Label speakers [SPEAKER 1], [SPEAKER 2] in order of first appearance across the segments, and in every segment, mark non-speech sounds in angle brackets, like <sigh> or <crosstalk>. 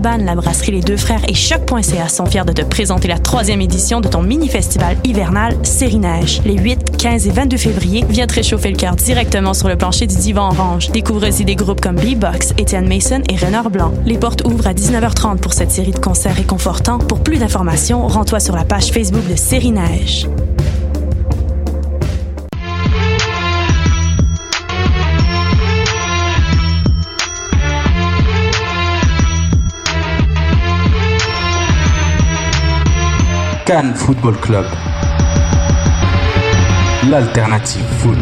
[SPEAKER 1] La brasserie Les Deux Frères et Choc.ca sont fiers de te présenter la troisième édition de ton mini-festival hivernal Série. Les 8, 15 et 22 février, viens te réchauffer le cœur directement sur le plancher du Divan Orange. Découvre aussi des groupes comme B-Box, Étienne Mason et Renard Blanc. Les portes ouvrent à 19h30 pour cette série de concerts réconfortants. Pour plus d'informations, rends-toi sur la page Facebook de Série.
[SPEAKER 2] Cannes Football Club. L'alternative foot.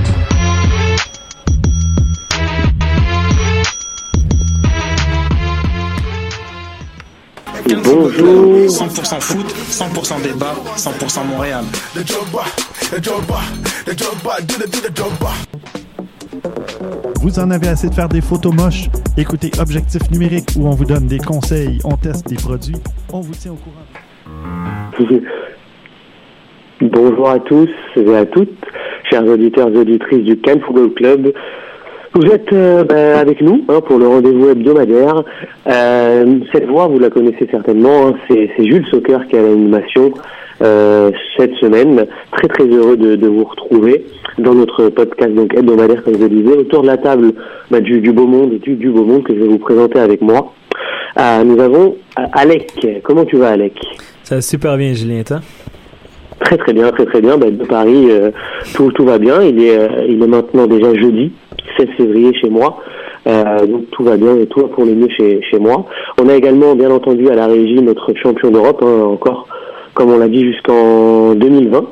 [SPEAKER 3] Bonjour. 100% foot, 100% débat, 100% Montréal.
[SPEAKER 4] Vous en avez assez de faire des photos moches? Écoutez Objectif numérique où on vous donne des conseils, on teste des produits, on vous tient au courant.
[SPEAKER 5] Bonjour à tous et à toutes, chers auditeurs et auditrices du Cannes Football Club. Vous êtes euh, ben, avec nous hein, pour le rendez-vous hebdomadaire. Euh, cette voix, vous la connaissez certainement, hein, c'est Jules Soccer qui a l'animation euh, cette semaine. Très très heureux de, vous retrouver dans notre podcast donc hebdomadaire, comme je le disais, autour de la table ben, du, du beau monde du, du beau monde que je vais vous présenter avec moi. Nous avons Alec. Comment tu vas, Alec?
[SPEAKER 6] Ça va super bien, Julien, toi?
[SPEAKER 5] Très très bien, très très bien. Ben, de Paris, euh, tout, tout va bien. Il est, euh, il est maintenant déjà jeudi, 16 février chez moi. Euh, donc tout va bien et tout va pour le mieux chez, chez moi. On a également bien entendu à la régie notre champion d'Europe, hein, encore, comme on l'a dit, jusqu'en 2020.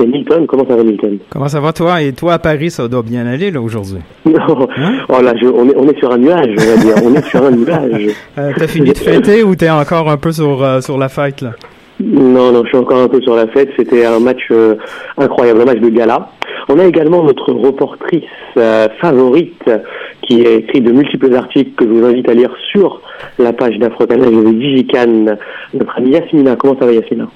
[SPEAKER 5] C'est Milton. Comment ça va, Milton?
[SPEAKER 6] Comment ça va, toi? Et toi, à Paris, ça doit bien aller, là, aujourd'hui. <laughs>
[SPEAKER 5] Non, oh là, je- on, est, on est sur un nuage, on va dire. On est sur un nuage. <laughs>
[SPEAKER 6] Euh, T'as fini de fêter ou t'es encore un peu sur, euh, sur la fête, là?
[SPEAKER 5] Non, non, je suis encore un peu sur la fête. C'était un match euh, incroyable, un match de gala. On a également notre reportrice euh, favorite qui a écrit de multiples articles que je vous invite à lire sur la page d'Afrocanal et de Digican. Notre amie Yasmina. Comment ça va, Yasmina?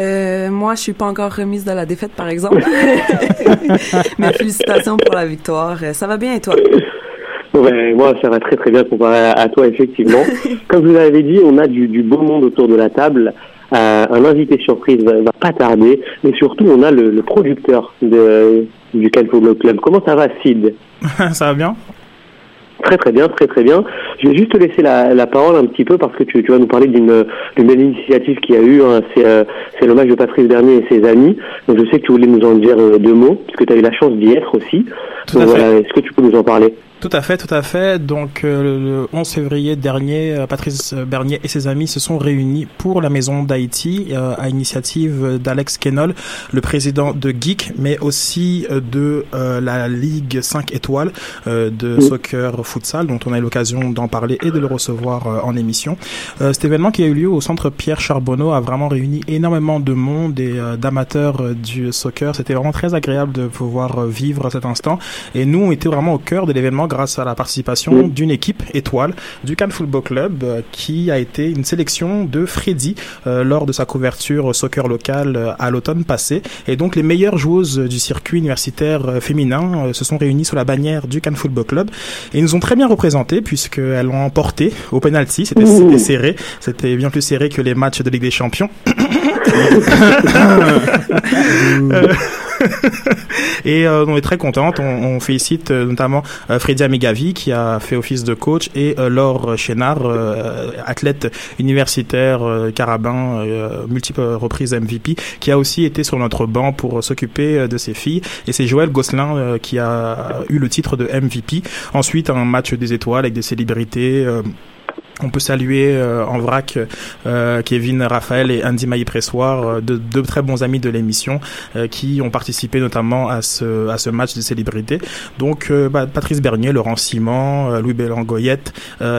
[SPEAKER 7] Euh, moi, je suis pas encore remise de la défaite, par exemple. <laughs> Mais félicitations pour la victoire. Euh, Ça va bien et toi?
[SPEAKER 5] Ouais, moi, ça va très très bien comparé à, à toi, effectivement. <laughs> Comme je vous l'avais dit, on a du, du beau monde autour de la table. Euh, un invité surprise va, va pas tarder, mais surtout, on a le, le producteur de, du Blog Club. Comment ça va, Sid? <laughs>
[SPEAKER 6] Ça va bien?
[SPEAKER 5] Très très bien, très très bien. Je vais juste te laisser la, la parole un petit peu parce que tu, tu vas nous parler d'une belle initiative qu'il y a eu. hein. C'est euh, match de Patrice Bernier et ses amis. Donc je sais que tu voulais nous en dire euh, deux mots puisque tu as eu la chance d'y être aussi.
[SPEAKER 6] Tout
[SPEAKER 5] Donc voilà, est-ce que tu peux nous en parler?
[SPEAKER 6] Tout à fait, tout à fait. Donc, euh, le 11 février dernier, euh, Patrice Bernier et ses amis se sont réunis pour la Maison d'Haïti euh, à initiative d'Alex Kenol, le président de Geek, mais aussi de euh, la Ligue 5 étoiles de soccer futsal, dont on a eu l'occasion d'en parler et de le recevoir en émission. Cet événement qui a eu lieu au centre Pierre Charbonneau a vraiment réuni énormément de monde et d'amateurs du soccer. C'était vraiment très agréable de pouvoir vivre cet instant. Et nous, on était vraiment au cœur de l'événement grâce à la participation
[SPEAKER 5] Oui.
[SPEAKER 6] d'une équipe étoile du Cannes Football Club euh, qui a été une sélection de Freddy euh, lors de sa couverture au soccer local euh, à l'automne passé. Et donc les meilleures joueuses du circuit universitaire euh, féminin euh, se sont réunies sous la bannière du Cannes Football Club et ils nous ont très bien représentés puisqu'elles ont emporté au penalty. C'était serré, c'était bien plus serré que les matchs de Ligue des Champions. <laughs> <laughs> <laughs> Et euh, on est très contente. On, on félicite euh, notamment euh, Freddy Amigavi qui a fait office de coach et Laure Chénard, athlète universitaire carabin, multiple reprises MVP, qui a aussi été sur notre banc pour s'occuper de ses filles. Et c'est Joël Gosselin qui a eu le titre de MVP. Ensuite, un match des étoiles avec des célébrités. On peut saluer euh, en vrac euh, Kevin Raphaël et Andy Maillé-Pressoir, euh, deux, très bons amis de l'émission, euh, qui ont participé notamment à ce, à ce match de célébrité. Donc euh, bah, Patrice Bernier, Laurent Simon, Louis Bélangoyette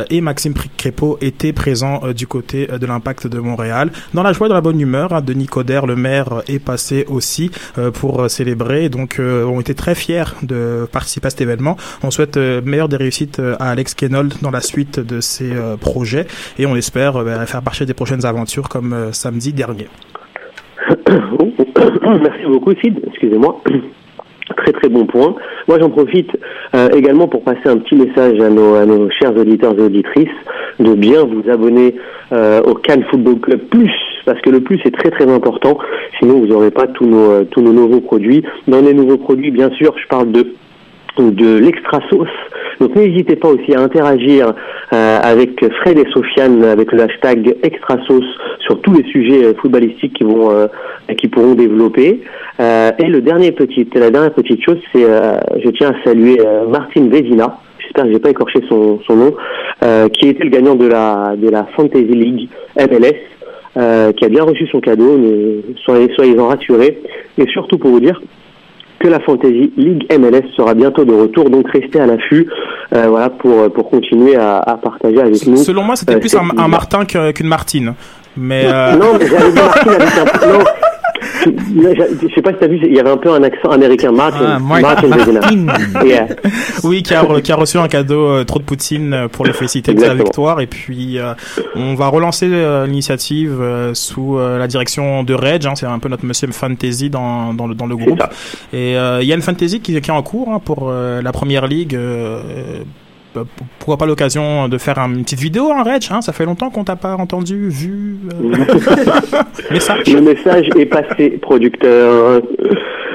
[SPEAKER 6] et Maxime Crépeau étaient présents du côté de l'impact de Montréal. Dans la joie dans la bonne humeur, hein, Denis Coderre, le maire, est passé aussi pour célébrer. Donc on était très fiers de participer à cet événement. On souhaite meilleure des réussites à Alex Kenol dans la suite de ses euh, et on espère euh, bah, faire partie des prochaines aventures comme euh, samedi dernier. <coughs>
[SPEAKER 5] Merci beaucoup, Sid. Excusez-moi. <coughs> Très très bon point. Moi j'en profite euh, également pour passer un petit message à nos, chers auditeurs et auditrices de bien vous abonner au Cannes Football Club Plus parce que le plus est très très important. Sinon vous n'aurez pas tous nos tous nos nouveaux produits. Dans les nouveaux produits, bien sûr, je parle de de l'extra sauce. Donc n'hésitez pas aussi à interagir euh, avec Fred et Sofiane avec le hashtag extra sauce sur tous les sujets euh, footballistiques qui vont euh, qui pourront développer. Euh, et le dernier petit, la dernière petite chose, c'est euh, je tiens à saluer euh, Martin Vezina. J'espère que j'ai pas écorché son, son nom, qui était le gagnant de la de la Fantasy League MLS. qui a bien reçu son cadeau, mais soyez, soyez-en rassurés. Et surtout pour vous dire que la Fantasy League MLS sera bientôt de retour, donc restez à l'affût, euh, voilà, pour pour continuer à, à partager avec nous.
[SPEAKER 6] Selon moi, c'était
[SPEAKER 5] euh,
[SPEAKER 6] plus un. Martin qu'une Martine. Mais euh,
[SPEAKER 5] Non, mais j'avais dit Martin avec un <laughs> non. Je je sais pas si t'as vu, il y avait un peu un accent américain, Martin,
[SPEAKER 8] Ah,
[SPEAKER 5] Martin.
[SPEAKER 8] Martin. <laughs>
[SPEAKER 5] Yeah. <laughs>
[SPEAKER 6] oui, qui a, re- qui a reçu un cadeau euh, trop de poutine pour le féliciter de sa victoire. Et puis, euh, on va relancer euh, l'initiative sous la direction de Reg. hein, c'est un peu notre monsieur Fantasy dans, dans, le, dans le groupe. Et il y a une Fantasy qui, qui est en cours hein, pour la première ligue. Euh, pourquoi pas l'occasion de faire un- une petite vidéo, hein, Reg hein, Ça fait longtemps qu'on t'a pas entendu, vu. euh, <laughs> message.
[SPEAKER 5] Le message est passé, producteur.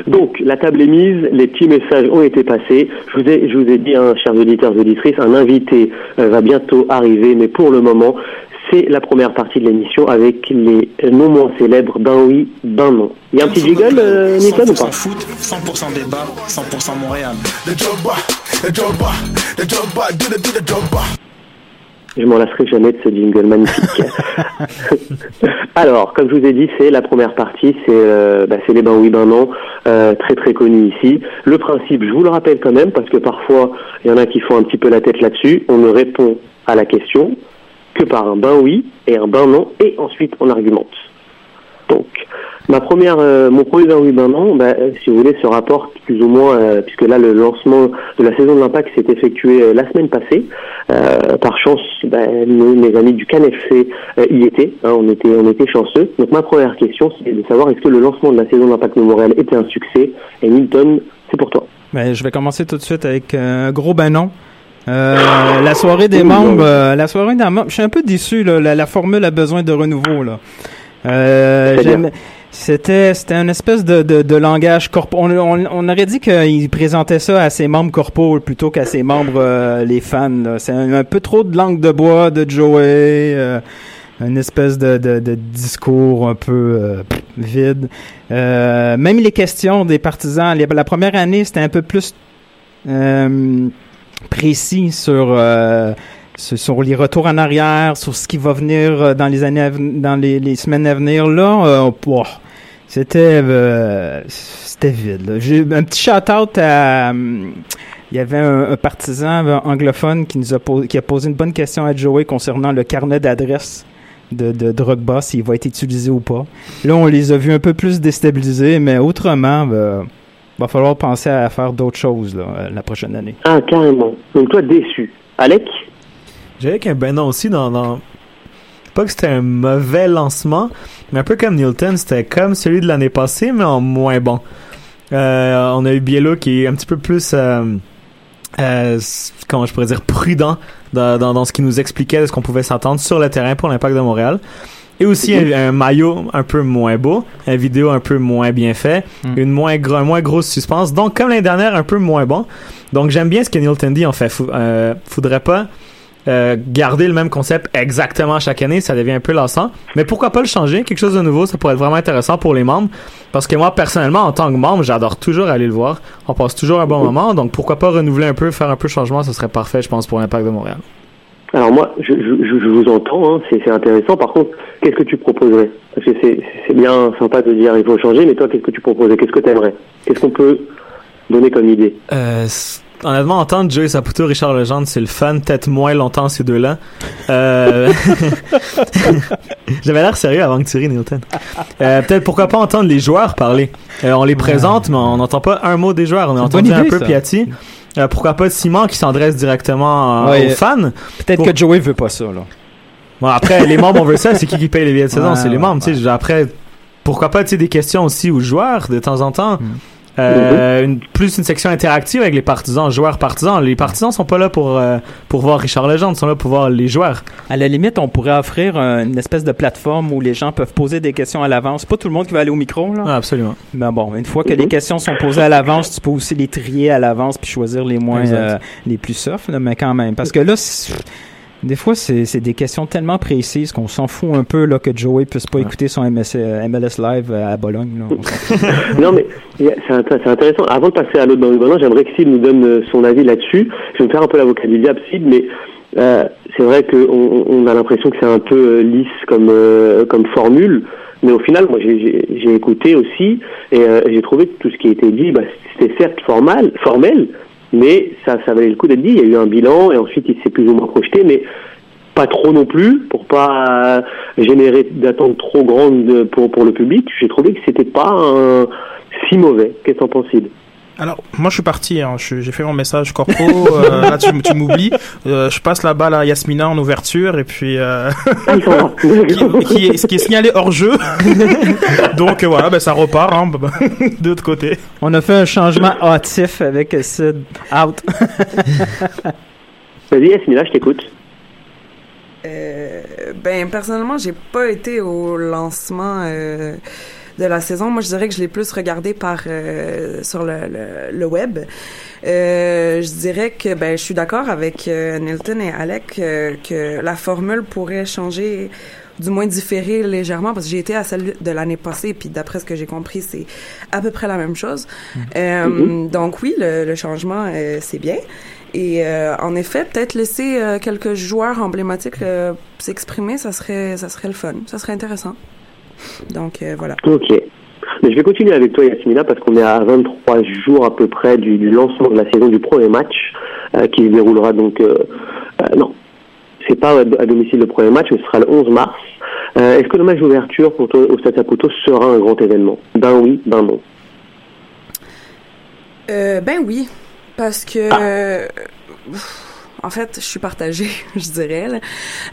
[SPEAKER 5] Donc, la table est mise, les petits messages ont été passés. Je vous ai, je vous ai dit, hein, chers auditeurs et auditrices, un invité euh, va bientôt arriver, mais pour le moment, c'est la première partie de l'émission avec les non moins célèbres Ben oui, Ben non. Il y a un petit jiggle, euh, Nicolas, ou pas
[SPEAKER 3] 100% foot, 100% débat, 100% Montréal.
[SPEAKER 5] Je m'en lasserai jamais de ce jingle magnifique. <laughs> Alors, comme je vous ai dit, c'est la première partie, c'est euh, bah, les ben oui, ben non, euh, très très connus ici. Le principe, je vous le rappelle quand même, parce que parfois, il y en a qui font un petit peu la tête là-dessus. On ne répond à la question que par un ben oui et un ben non, et ensuite on argumente. Donc, ma première, euh, mon premier ben oui, ben non, bah, euh, si vous voulez, se rapporte plus ou moins, euh, puisque là, le lancement de la saison de l'Impact s'est effectué la semaine passée. Par chance, ben, nous, mes amis du CanFC y étaient, hein, on était, on était chanceux. Donc, ma première question, c'est de savoir est-ce que le lancement de la saison d'Impact de Montréal était un succès? Et Milton, c'est pour toi.
[SPEAKER 8] Ben, je vais commencer tout de suite avec un gros ben non. Euh, la soirée des membres, euh, la soirée des membres, je suis un peu déçu. Là, la, la formule a besoin de renouveau. Là. Euh, c'était c'était une espèce de, de, de langage corpo. On, on, on aurait dit qu'il présentait ça à ses membres corpo plutôt qu'à ses membres euh, les fans. C'est un, un peu trop de langue de bois de Joey. euh, une espèce de, de, de discours un peu euh, pff, vide. Euh, même les questions des partisans, les- la première année, c'était un peu plus euh, précis sur, euh, sur les retours en arrière, sur ce qui va venir euh, dans les années, dans les, semaines à venir. Là, euh, pouah, c'était c'était vide. J'ai un petit shout out à hum, il y avait un, partisan anglophone qui nous a posé, qui a posé une bonne question à Joey concernant le carnet d'adresse de, de Drogba, s'il va être utilisé ou pas. Là, on les a vus un peu plus déstabilisés, mais autrement, ben, va falloir penser à faire d'autres choses là, euh, la prochaine année.
[SPEAKER 5] Ah, carrément. Donc, toi, déçu. Alec?
[SPEAKER 9] J'avais qu'un ben non aussi dans, dans... Pas que c'était un mauvais lancement, mais un peu comme Newton, c'était comme celui de l'année passée, mais en moins bon. Euh, on a eu Biello qui est un petit peu plus, euh, euh, comment je pourrais dire, prudent dans, dans, dans ce qu'il nous expliquait de ce qu'on pouvait s'attendre sur le terrain pour l'impact de Montréal. Et aussi un, un maillot un peu moins beau, une vidéo un peu moins bien fait,
[SPEAKER 8] Mm.
[SPEAKER 9] une moins, un moins grosse suspense. Donc, comme l'année dernière, un peu moins bon. Donc, j'aime bien ce que Newton dit, en fait. Fou- euh, faudrait pas euh, garder le même concept exactement chaque année, ça devient un peu lassant. Mais pourquoi pas le changer, quelque chose de nouveau, ça pourrait être vraiment intéressant pour les membres. Parce que moi, personnellement, en tant que membre, j'adore toujours aller le voir. On passe toujours un bon moment, donc pourquoi pas renouveler un peu, faire un peu de changement, ça serait parfait, je pense, pour l'impact de Montréal.
[SPEAKER 5] Alors moi, je, je, vous entends, hein, c'est c'est intéressant. Par contre, qu'est-ce que tu proposerais? Parce que c'est c'est bien sympa de dire il faut changer, mais toi, qu'est-ce que tu proposerais? Qu'est-ce que tu aimerais Qu'est-ce qu'on peut donner comme idée?
[SPEAKER 9] Euh, honnêtement, entendre Joey Saputo, Richard Legendre, c'est le fun, peut-être moins longtemps ces deux-là. Euh... <laughs> J'avais l'air sérieux avant que tu ris, Newton. Euh, peut-être pourquoi pas entendre les joueurs parler. Euh, on les présente, mais on n'entend pas un mot des joueurs. On a entendu un peu
[SPEAKER 8] ça.
[SPEAKER 9] Piatti. Euh, pourquoi pas Simon qui s'adresse directement euh,
[SPEAKER 8] Ouais.
[SPEAKER 9] aux fans?
[SPEAKER 8] Peut-être
[SPEAKER 9] Pour-
[SPEAKER 8] que Joey veut pas ça. Là.
[SPEAKER 9] Bon, après, les membres, on veut ça. C'est qui qui paye les billets de saison?
[SPEAKER 8] Ouais,
[SPEAKER 9] c'est les membres, tu sais. Après, pourquoi pas, tu sais, des questions aussi aux joueurs de temps en temps.
[SPEAKER 8] Mm.
[SPEAKER 9] Euh, une, plus une section interactive avec les partisans, joueurs partisans. Les partisans sont pas là pour euh, pour voir Richard Legendre, ils sont là pour voir les joueurs.
[SPEAKER 8] À la limite, on pourrait offrir une espèce de plateforme où les gens peuvent poser des questions à l'avance. Pas tout le monde qui va aller au micro, là.
[SPEAKER 9] Ah, absolument.
[SPEAKER 8] Mais bon, une fois que les questions sont posées à l'avance, tu peux aussi les trier à l'avance puis choisir les moins, euh, les plus soft, là, mais quand même. Parce que là, c'est- des fois, c'est des questions tellement précises qu'on s'en fout un peu là, que Joey puisse pas écouter son MS, euh, MLS Live euh, à Bologne. Là. <laughs>
[SPEAKER 5] Non, mais c'est int- c'est intéressant. Avant de passer à l'autre dans le j'aimerais que Sid nous donne euh, son avis là-dessus. Je vais me faire un peu l'avocat du diable, Sid, mais euh, c'est vrai qu'on on a l'impression que c'est un peu lisse comme, euh, comme formule. Mais au final, moi, j'ai- écouté aussi et euh, j'ai trouvé que tout ce qui a été dit, bah, c'était certes formal, formel, mais ça, valait le coup d'être dit. Il y a eu un bilan et ensuite il s'est plus ou moins projeté, mais pas trop non plus pour pas générer d'attentes trop grandes pour le public. J'ai trouvé que c'était pas si mauvais. Qu'est-ce que t'en penses, Sid
[SPEAKER 6] Alors, moi, je suis parti. Hein. J'ai fait mon message corpo. euh, là, tu, tu m'oublies. Euh, je passe la balle à Yasmina en ouverture et puis euh, <laughs> qui, qui est, ce qui est signalé hors jeu. <laughs> Donc euh, voilà, ben ça repart hein, <laughs> de l'autre côté.
[SPEAKER 8] On a fait un changement hâtif avec Sid out.
[SPEAKER 5] Vas-y, Yasmina, je t'écoute.
[SPEAKER 7] Euh, ben personnellement, j'ai pas été au lancement euh, de la saison. Moi, je dirais que je l'ai plus regardé par euh, sur le, le, le web. Euh, je dirais que ben je suis d'accord avec euh, Nilton et Alec euh, que la formule pourrait changer du moins différer légèrement parce que j'ai été à celle de l'année passée puis d'après ce que j'ai compris c'est à peu près la même chose. Euh, donc oui le, le changement euh, c'est bien. Et euh, en effet peut-être laisser euh, quelques joueurs emblématiques euh, s'exprimer ça serait ça serait le fun. Ça serait intéressant donc euh, voilà
[SPEAKER 5] Ok. Mais je vais continuer avec toi, Yasmina, parce qu'on est à 23 jours à peu près du, du lancement de la saison du premier match, euh, qui se déroulera donc... Euh, euh, non, c'est pas à domicile le premier match, mais ce sera le 11 mars. Euh, Est-ce que le match d'ouverture au Stade Saputo sera un grand événement? Ben oui, ben non.
[SPEAKER 7] Ben oui, parce que euh, en fait, je suis partagée, <laughs> je dirais. là.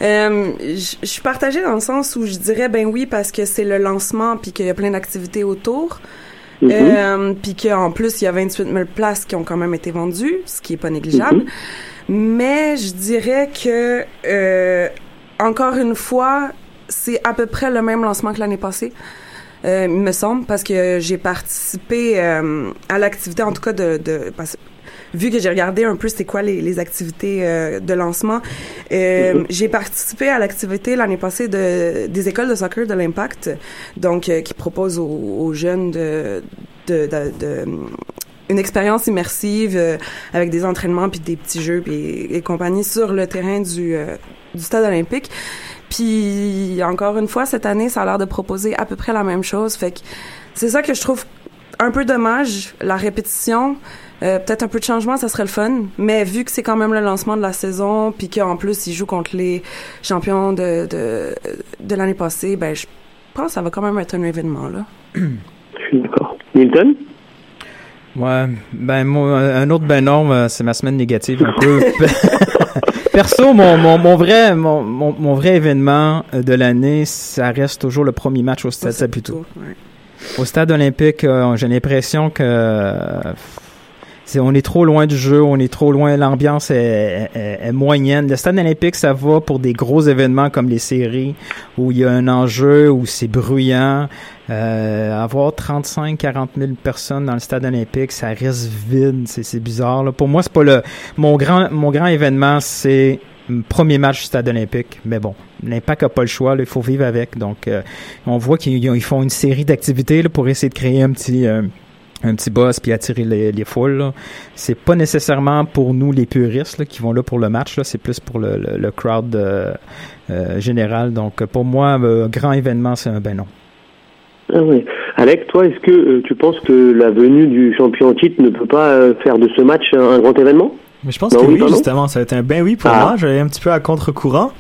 [SPEAKER 7] Euh, je je suis partagée dans le sens où je dirais ben oui parce que c'est le lancement puis qu'il y a plein d'activités autour.
[SPEAKER 5] Mhm.
[SPEAKER 7] Euh, puis qu'en plus, il y a 28 000 places qui ont quand même été vendues, ce qui est pas négligeable. Mais je dirais que, euh, encore une fois, c'est à peu près le même lancement que l'année passée. Euh, il me semble, parce que j'ai participé euh, à l'activité, en tout cas, de... de vu que j'ai regardé un peu c'est quoi les, les activités euh, de lancement, euh, j'ai participé à l'activité l'année passée de, des écoles de soccer de l'Impact, donc euh, qui propose aux, aux jeunes de, de, de, de- une expérience immersive euh, avec des entraînements puis des petits jeux puis et compagnie sur le terrain du, euh, du stade olympique. Puis encore une fois cette année, ça a l'air de proposer à peu près la même chose. Fait que c'est ça que je trouve un peu dommage, la répétition. Euh, peut-être un peu de changement, ça serait le fun. Mais vu que c'est quand même le lancement de la saison, puis qu'en plus ils jouent contre les champions de de, de l'année passée, ben je pense que ça va quand même être un événement là.
[SPEAKER 5] Je <clears throat> suis d'accord. Milton?
[SPEAKER 8] Ouais, ben moi, un autre ben non, euh, c'est ma semaine négative un peu. <laughs> Perso, mon, mon, mon vrai mon, mon, mon vrai événement euh, de l'année, ça reste toujours le premier match au Stade Saputo.
[SPEAKER 7] ouais.
[SPEAKER 8] Au Stade olympique, euh, j'ai l'impression que on est trop loin du jeu, on est trop loin, l'ambiance est, est- est moyenne. Le Stade olympique, ça va pour des gros événements comme les séries, où il y a un enjeu, où c'est bruyant. Euh, avoir 35-40 000 personnes dans le Stade olympique, ça reste vide, c'est, bizarre. Là. Pour moi, c'est pas le... Mon grand, mon grand événement, c'est premier match du Stade olympique. Mais bon, l'impact n'a pas le choix, il faut vivre avec. Donc, euh, on voit qu'ils ils font une série d'activités pour essayer de créer un petit... euh, un petit boss puis attirer les, les foules. C'est pas nécessairement pour nous les puristes là, qui vont là pour le match. Là. C'est plus pour le, le, le crowd euh, euh, général. Donc pour moi, euh, grand événement, c'est un ben non.
[SPEAKER 5] Ah oui. Alec, toi, est-ce que euh, tu penses que la venue du champion en titre ne peut pas euh, faire de ce match un, un grand événement?
[SPEAKER 9] Mais je pense
[SPEAKER 5] Ben
[SPEAKER 9] que
[SPEAKER 5] oui,
[SPEAKER 9] justement, ça va être un ben oui pour
[SPEAKER 5] Ah.
[SPEAKER 9] moi. J'allais un petit peu à contre-courant.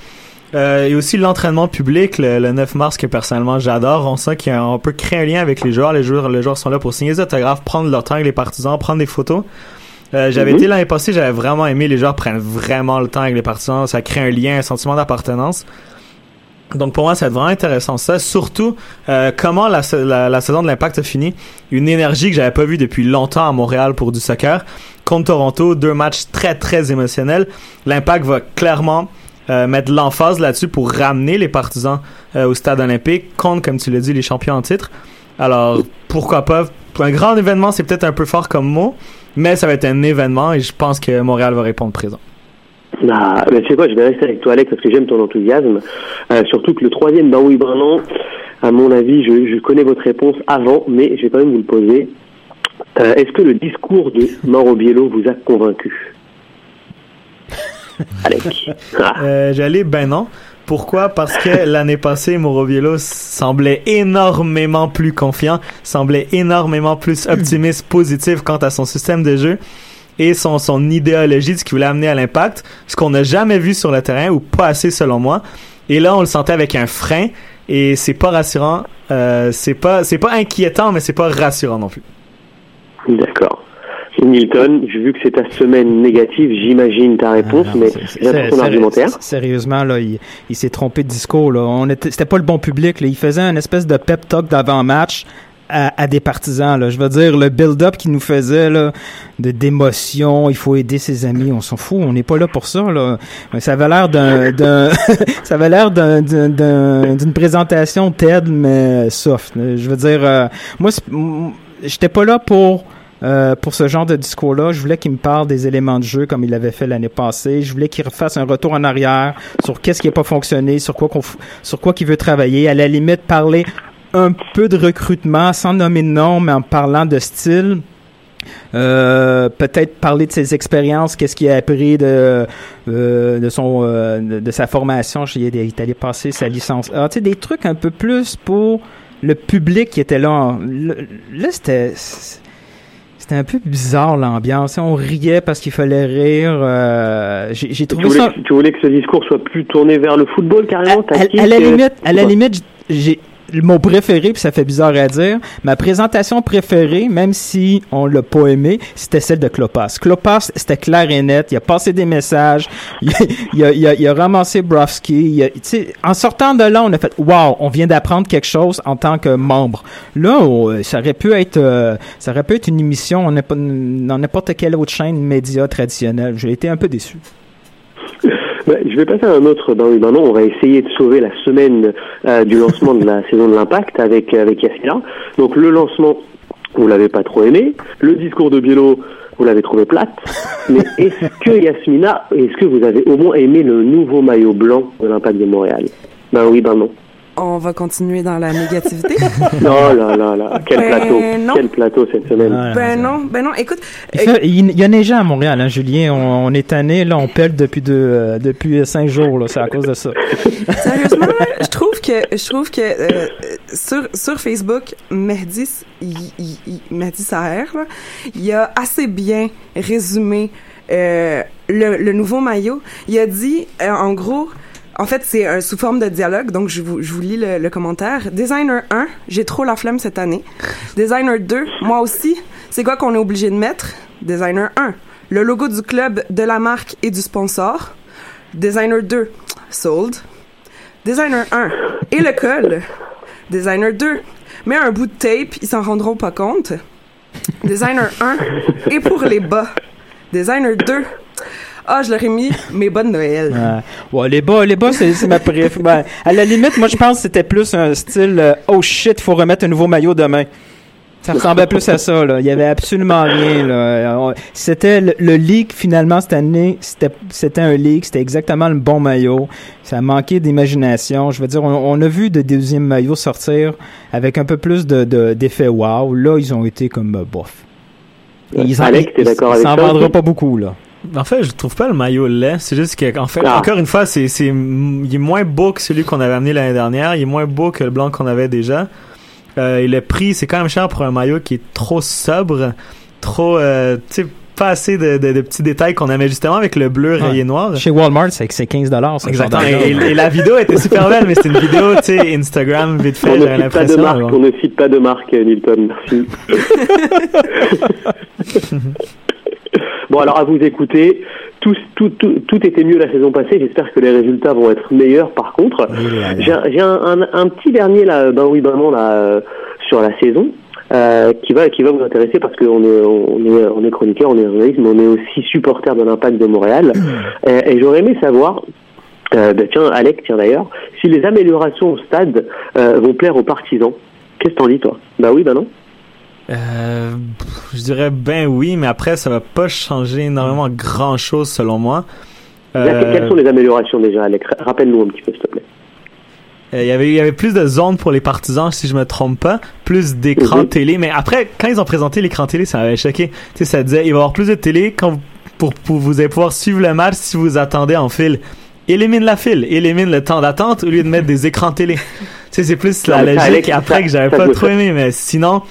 [SPEAKER 9] Euh, et aussi l'entraînement public le, le 9 mars que personnellement j'adore. On sent qu'on peut créer un lien avec les joueurs. Les joueurs, les joueurs sont là pour signer des autographes, prendre leur temps avec les partisans, prendre des photos. Euh, j'avais
[SPEAKER 5] Mhm.
[SPEAKER 9] été l'année passée, j'avais vraiment aimé les joueurs prennent vraiment le temps avec les partisans. Ça crée un lien, un sentiment d'appartenance. Donc pour moi, être vraiment intéressant ça. Surtout euh, comment la, la, la saison de l'Impact a fini. Une énergie que j'avais pas vue depuis longtemps à Montréal pour du soccer. Contre Toronto, deux matchs très très émotionnels. L'Impact va clairement euh, mettre l'emphase là-dessus pour ramener les partisans euh, au stade olympique contre, comme tu l'as dit, les champions en titre. Alors pourquoi pas? Un grand événement, c'est peut-être un peu fort comme mot, mais ça va être un événement et je pense que Montréal va répondre présent.
[SPEAKER 5] Bah, ben, tu sais quoi, je vais rester avec toi, Alex, parce que j'aime ton enthousiasme. Euh, surtout que le troisième, ben oui, ben non, à mon avis, je, connais votre réponse avant, mais je vais quand même vous le poser. Est-ce que le discours de Mauro Biello vous a convaincu? <laughs> Ah.
[SPEAKER 9] Euh, J'allais, ben non. Pourquoi? Parce que <laughs> l'année passée, Moroviello semblait énormément plus confiant, semblait énormément plus optimiste, positif quant à son système de jeu et son, son idéologie de ce qu'il voulait amener à l'impact, ce qu'on n'a jamais vu sur le terrain ou pas assez selon moi. Et là, on le sentait avec un frein et c'est pas rassurant. Euh, c'est pas c'est pas inquiétant, mais c'est pas rassurant non plus.
[SPEAKER 5] D'accord. Milton, vu que c'est ta semaine négative, j'imagine ta réponse,
[SPEAKER 8] Ah non,
[SPEAKER 5] mais j'attends ton argumentaire.
[SPEAKER 8] Sérieusement, là, il, il s'est trompé de discours. Là. On était, c'était pas le bon public. Là. Il faisait un espèce de pep talk d'avant-match à, à des partisans. Là. Je veux dire, le build-up qu'il nous faisait là, de d'émotion, il faut aider ses amis, on s'en fout. On n'est pas là pour ça. Là. Mais Ça avait l'air d'un, d'un <laughs> ça avait l'air d'un, d'un- d'un- d'une présentation TED mais soft. Je veux dire, euh, moi, j'étais pas là pour euh, pour ce genre de discours-là. Je voulais qu'il me parle des éléments de jeu comme il l'avait fait l'année passée. Je voulais qu'il refasse un retour en arrière sur qu'est-ce qui n'a pas fonctionné, sur quoi qu'on sur quoi qu'il veut travailler. À la limite, parler un peu de recrutement sans nommer de nom, mais en parlant de style. Euh, peut-être parler de ses expériences, qu'est-ce qu'il a appris de euh, de son de, sa formation. Il est allé passer sa licence A. Tu sais, des trucs un peu plus pour le public qui était. Là, là, c'était c'était un peu bizarre l'ambiance. On riait parce qu'il fallait rire. Euh, j'ai j'ai
[SPEAKER 5] Tu
[SPEAKER 8] trouvé
[SPEAKER 5] voulais,
[SPEAKER 8] ça.
[SPEAKER 5] tu voulais que ce discours soit plus tourné vers le football carrément
[SPEAKER 8] À, à la limite, à la limite, j'ai mon préféré, puis ça fait bizarre à dire, ma présentation préférée, même si on l'a pas aimé, c'était celle de Klopas. Klopas, c'était clair et net, il a passé des messages, <laughs> il, a, il a- il a ramassé sais, en sortant de là, on a fait, wow, on vient d'apprendre quelque chose en tant que membre. Là, on- ça aurait pu être, euh, ça aurait pu être une émission on pas- dans n'importe quelle autre chaîne média traditionnelle. J'ai été un peu déçu. <laughs>
[SPEAKER 5] Bah, je vais passer à un autre ben oui, ben non, on va essayer de sauver la semaine euh, du lancement de la <laughs> saison de l'impact avec, avec Yasmina. Donc le lancement, vous l'avez pas trop aimé. Le discours de Biello, vous l'avez trouvé plate. Mais <laughs> est-ce que Yasmina, est-ce que vous avez au moins aimé le nouveau maillot blanc de l'impact de Montréal? Ben oui, ben non.
[SPEAKER 7] On va continuer dans la négativité.
[SPEAKER 5] Oh là là là, quel
[SPEAKER 7] Ben
[SPEAKER 5] plateau,
[SPEAKER 7] non.
[SPEAKER 5] quel plateau cette semaine.
[SPEAKER 8] Ah,
[SPEAKER 7] ben non, ben non. Écoute,
[SPEAKER 8] Il, fait- il- il y a neigé à Montréal, hein, Julien. On, on est tanné, là, on pèle depuis deux, euh, depuis cinq jours, là. C'est à cause de ça. <laughs>
[SPEAKER 7] Sérieusement, là, je trouve que je trouve que euh, sur sur Facebook, Mehdi, il, Saher, là, il a assez bien résumé euh, le, le nouveau maillot. Il a dit, euh, en gros, en fait, c'est euh, sous forme de dialogue, donc je vous, lis le, commentaire. Designer 1, j'ai trop la flemme cette année. Designer 2, moi aussi. C'est quoi qu'on est obligé de mettre? Designer 1, le logo du club, de la marque et du sponsor. Designer 2, sold. Designer 1, et le col. Designer 2, mets un bout de tape, ils s'en rendront pas compte. Designer 1, et pour les bas. Designer 2, ah, je leur ai mis mes bas de Noël.
[SPEAKER 8] Ouais. Ouais, les bas, les bas, c'est ma préf. Ben, à la limite, moi, je pense que c'était plus un style euh, oh shit, faut remettre un nouveau maillot demain. Ça ressemblait plus à ça, là. Il y avait absolument rien, là. On- C'était le, le leak, finalement, cette année, c'était un leak, c'était exactement le bon maillot. Ça a manqué d'imagination. Je veux dire, on, on a vu de deuxième maillots sortir avec un peu plus de wow. Là, ils ont été comme euh, bof. Et ils en-
[SPEAKER 5] Alex, t'es d'accord avec
[SPEAKER 8] s'en
[SPEAKER 5] ça
[SPEAKER 8] vendront
[SPEAKER 5] aussi?
[SPEAKER 8] pas beaucoup, là.
[SPEAKER 9] En fait, je trouve pas le maillot laid. C'est juste que, en fait,
[SPEAKER 5] Ah.
[SPEAKER 9] encore une fois, c'est, c'est, il est moins beau que celui qu'on avait amené l'année dernière. Il est moins beau que le blanc qu'on avait déjà. Euh, et le prix, c'est quand même cher pour un maillot qui est trop sobre, trop, euh, tu sais, pas assez de, de, de petits détails qu'on avait justement avec le bleu rayé
[SPEAKER 8] Ouais.
[SPEAKER 9] noir.
[SPEAKER 8] Chez Walmart, c'est que c'est 15 dollars.
[SPEAKER 9] Exactement. Et, et la vidéo était super belle, mais c'était une vidéo, tu sais, Instagram, vite fait,
[SPEAKER 5] On
[SPEAKER 9] j'avais
[SPEAKER 5] ne cite pas de
[SPEAKER 9] l'impression.
[SPEAKER 5] on ne cite pas de marque, Nilton, merci. <laughs> <laughs> bon, alors à vous écouter, tout, tout, tout, tout était mieux la saison passée. J'espère que les résultats vont être meilleurs. Par contre, j'ai un- j'ai un, un, petit dernier là, ben oui, ben non là, euh, sur la saison. euh, qui va qui va vous intéresser parce qu'on est on est on est chroniqueur, on est journaliste, mais on est aussi supporter de l'Impact de Montréal. <clears throat> Euh, et j'aurais aimé savoir, euh, ben tiens Alec, tiens d'ailleurs, si les améliorations au stade euh, vont plaire aux partisans. Qu'est-ce que t'en dis toi? Bah oui, bah non.
[SPEAKER 9] Euh, je dirais ben oui, mais après, ça va pas changer énormément grand chose selon moi.
[SPEAKER 5] Là,
[SPEAKER 9] Euh,
[SPEAKER 5] Quelles sont les améliorations déjà, Alec Rappelle-nous un petit peu, s'il te plaît.
[SPEAKER 9] Euh, Il y avait il y avait plus de zones pour les partisans si je me trompe pas, plus d'écrans
[SPEAKER 5] Mhm.
[SPEAKER 9] télé. Mais après, quand ils ont présenté l'écran télé, ça m'avait choqué. Tu sais, ça disait il va y avoir plus de télé quand vous- pour, pour vous allez pouvoir suivre le match si vous attendez en file. Élimine la file, élimine le temps d'attente au lieu de mettre des écrans télé. <laughs> Tu sais, c'est plus la
[SPEAKER 5] Non,
[SPEAKER 9] logique
[SPEAKER 5] Alex,
[SPEAKER 9] après
[SPEAKER 5] ça-
[SPEAKER 9] que j'avais pas trop aimé, mais sinon,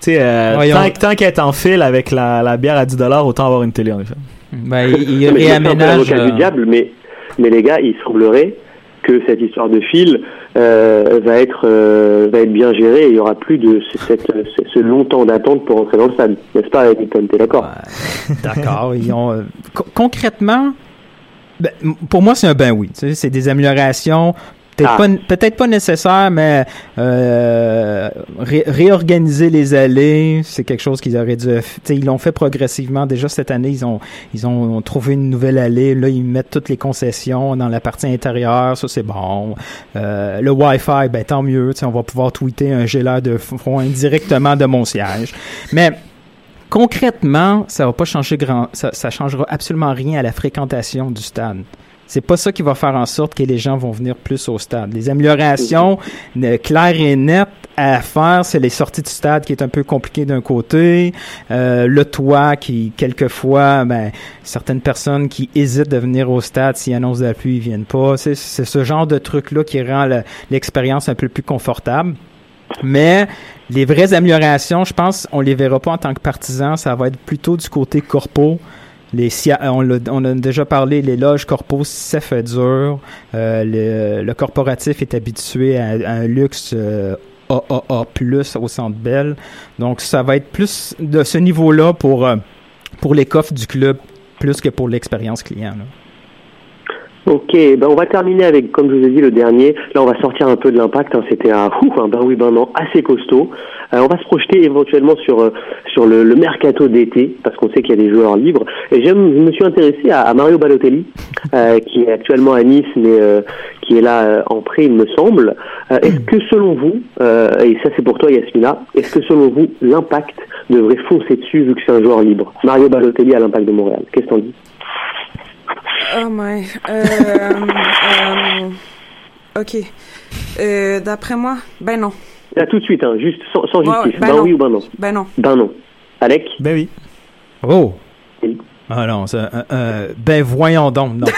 [SPEAKER 9] tu sais, euh, tant, tant qu'être en file avec la, la bière à 10 dollars, autant avoir une télé en effet.
[SPEAKER 8] Ben, <laughs> il, il réaménage.
[SPEAKER 5] l'avocat du
[SPEAKER 8] euh,
[SPEAKER 5] diable, mais, mais les gars, il semblerait que cette histoire de fil euh, va être euh, va être bien gérée et il y aura plus de ce, cette, ce, ce long temps d'attente pour entrer dans le stade, n'est-ce pas, Hamilton? T'es d'accord?
[SPEAKER 8] D'accord. euh, co- concrètement, ben, pour moi, c'est un ben oui. C'est des améliorations. Peut-être
[SPEAKER 5] Ah.
[SPEAKER 8] pas, peut-être pas nécessaires, mais euh, ré- réorganiser les allées, c'est quelque chose qu'ils auraient dû. Ils l'ont fait progressivement. Déjà cette année, ils ont ils ont trouvé une nouvelle allée. Là, ils mettent toutes les concessions dans la partie intérieure. Ça, c'est bon. Euh, le Wi-Fi, ben tant mieux. On va pouvoir tweeter un gelard de foin directement de mon siège. Mais concrètement, ça va pas changer grand, ça, ça changera absolument rien à la fréquentation du stade. C'est pas ça qui va faire en sorte que les gens vont venir plus au stade. Les améliorations euh, claires et nettes à faire, c'est les sorties du stade qui est un peu compliqué d'un côté, euh, le toit qui quelquefois, ben certaines personnes qui hésitent de venir au stade s'ils annoncent de la pluie, ils viennent pas. C'est, ce genre de truc là qui rend le- l'expérience un peu plus confortable. Mais les vraies améliorations, je pense, on les verra pas en tant que partisans. Ça va être plutôt du côté corpo. Les, sia- on, l'a- on a déjà parlé, les loges corpo, ça fait dur. Euh, le, le corporatif est habitué à, un luxe euh, AAA+, au Centre Bell. Donc, ça va être plus de ce niveau-là pour, euh, pour les coffres du club, plus que pour l'expérience client.
[SPEAKER 5] Ok, ben on va terminer avec, comme je vous ai dit, le dernier. Là, on va sortir un peu de l'impact. hein. C'était un, ouf, un ben oui, ben non, assez costaud. Euh, on va se projeter éventuellement sur euh, sur le, le mercato d'été, parce qu'on sait qu'il y a des joueurs libres. Et j'aime, je me suis intéressé à, Mario Balotelli, euh, qui est actuellement à Nice, mais euh, qui est là euh, en prêt, il me semble. Euh, est-ce que selon vous, et ça c'est pour toi Yasmina, est-ce que selon vous, l'impact devrait foncer dessus vu que c'est un joueur libre? Mario Balotelli à l'impact de Montréal. Qu'est-ce que t'en dis?
[SPEAKER 7] Oh my. Euh, euh, ok. Euh, D'après moi, ben non.
[SPEAKER 5] Là tout de suite, hein, juste sans, sans justice.
[SPEAKER 7] ouais, ben
[SPEAKER 5] ben
[SPEAKER 7] non.
[SPEAKER 5] oui ou ben non
[SPEAKER 7] Ben non.
[SPEAKER 5] Ben non. Alec
[SPEAKER 9] Ben oui.
[SPEAKER 8] Oh!
[SPEAKER 5] Oui.
[SPEAKER 8] Ah non, ça, euh, euh, ben voyons donc, non. <laughs>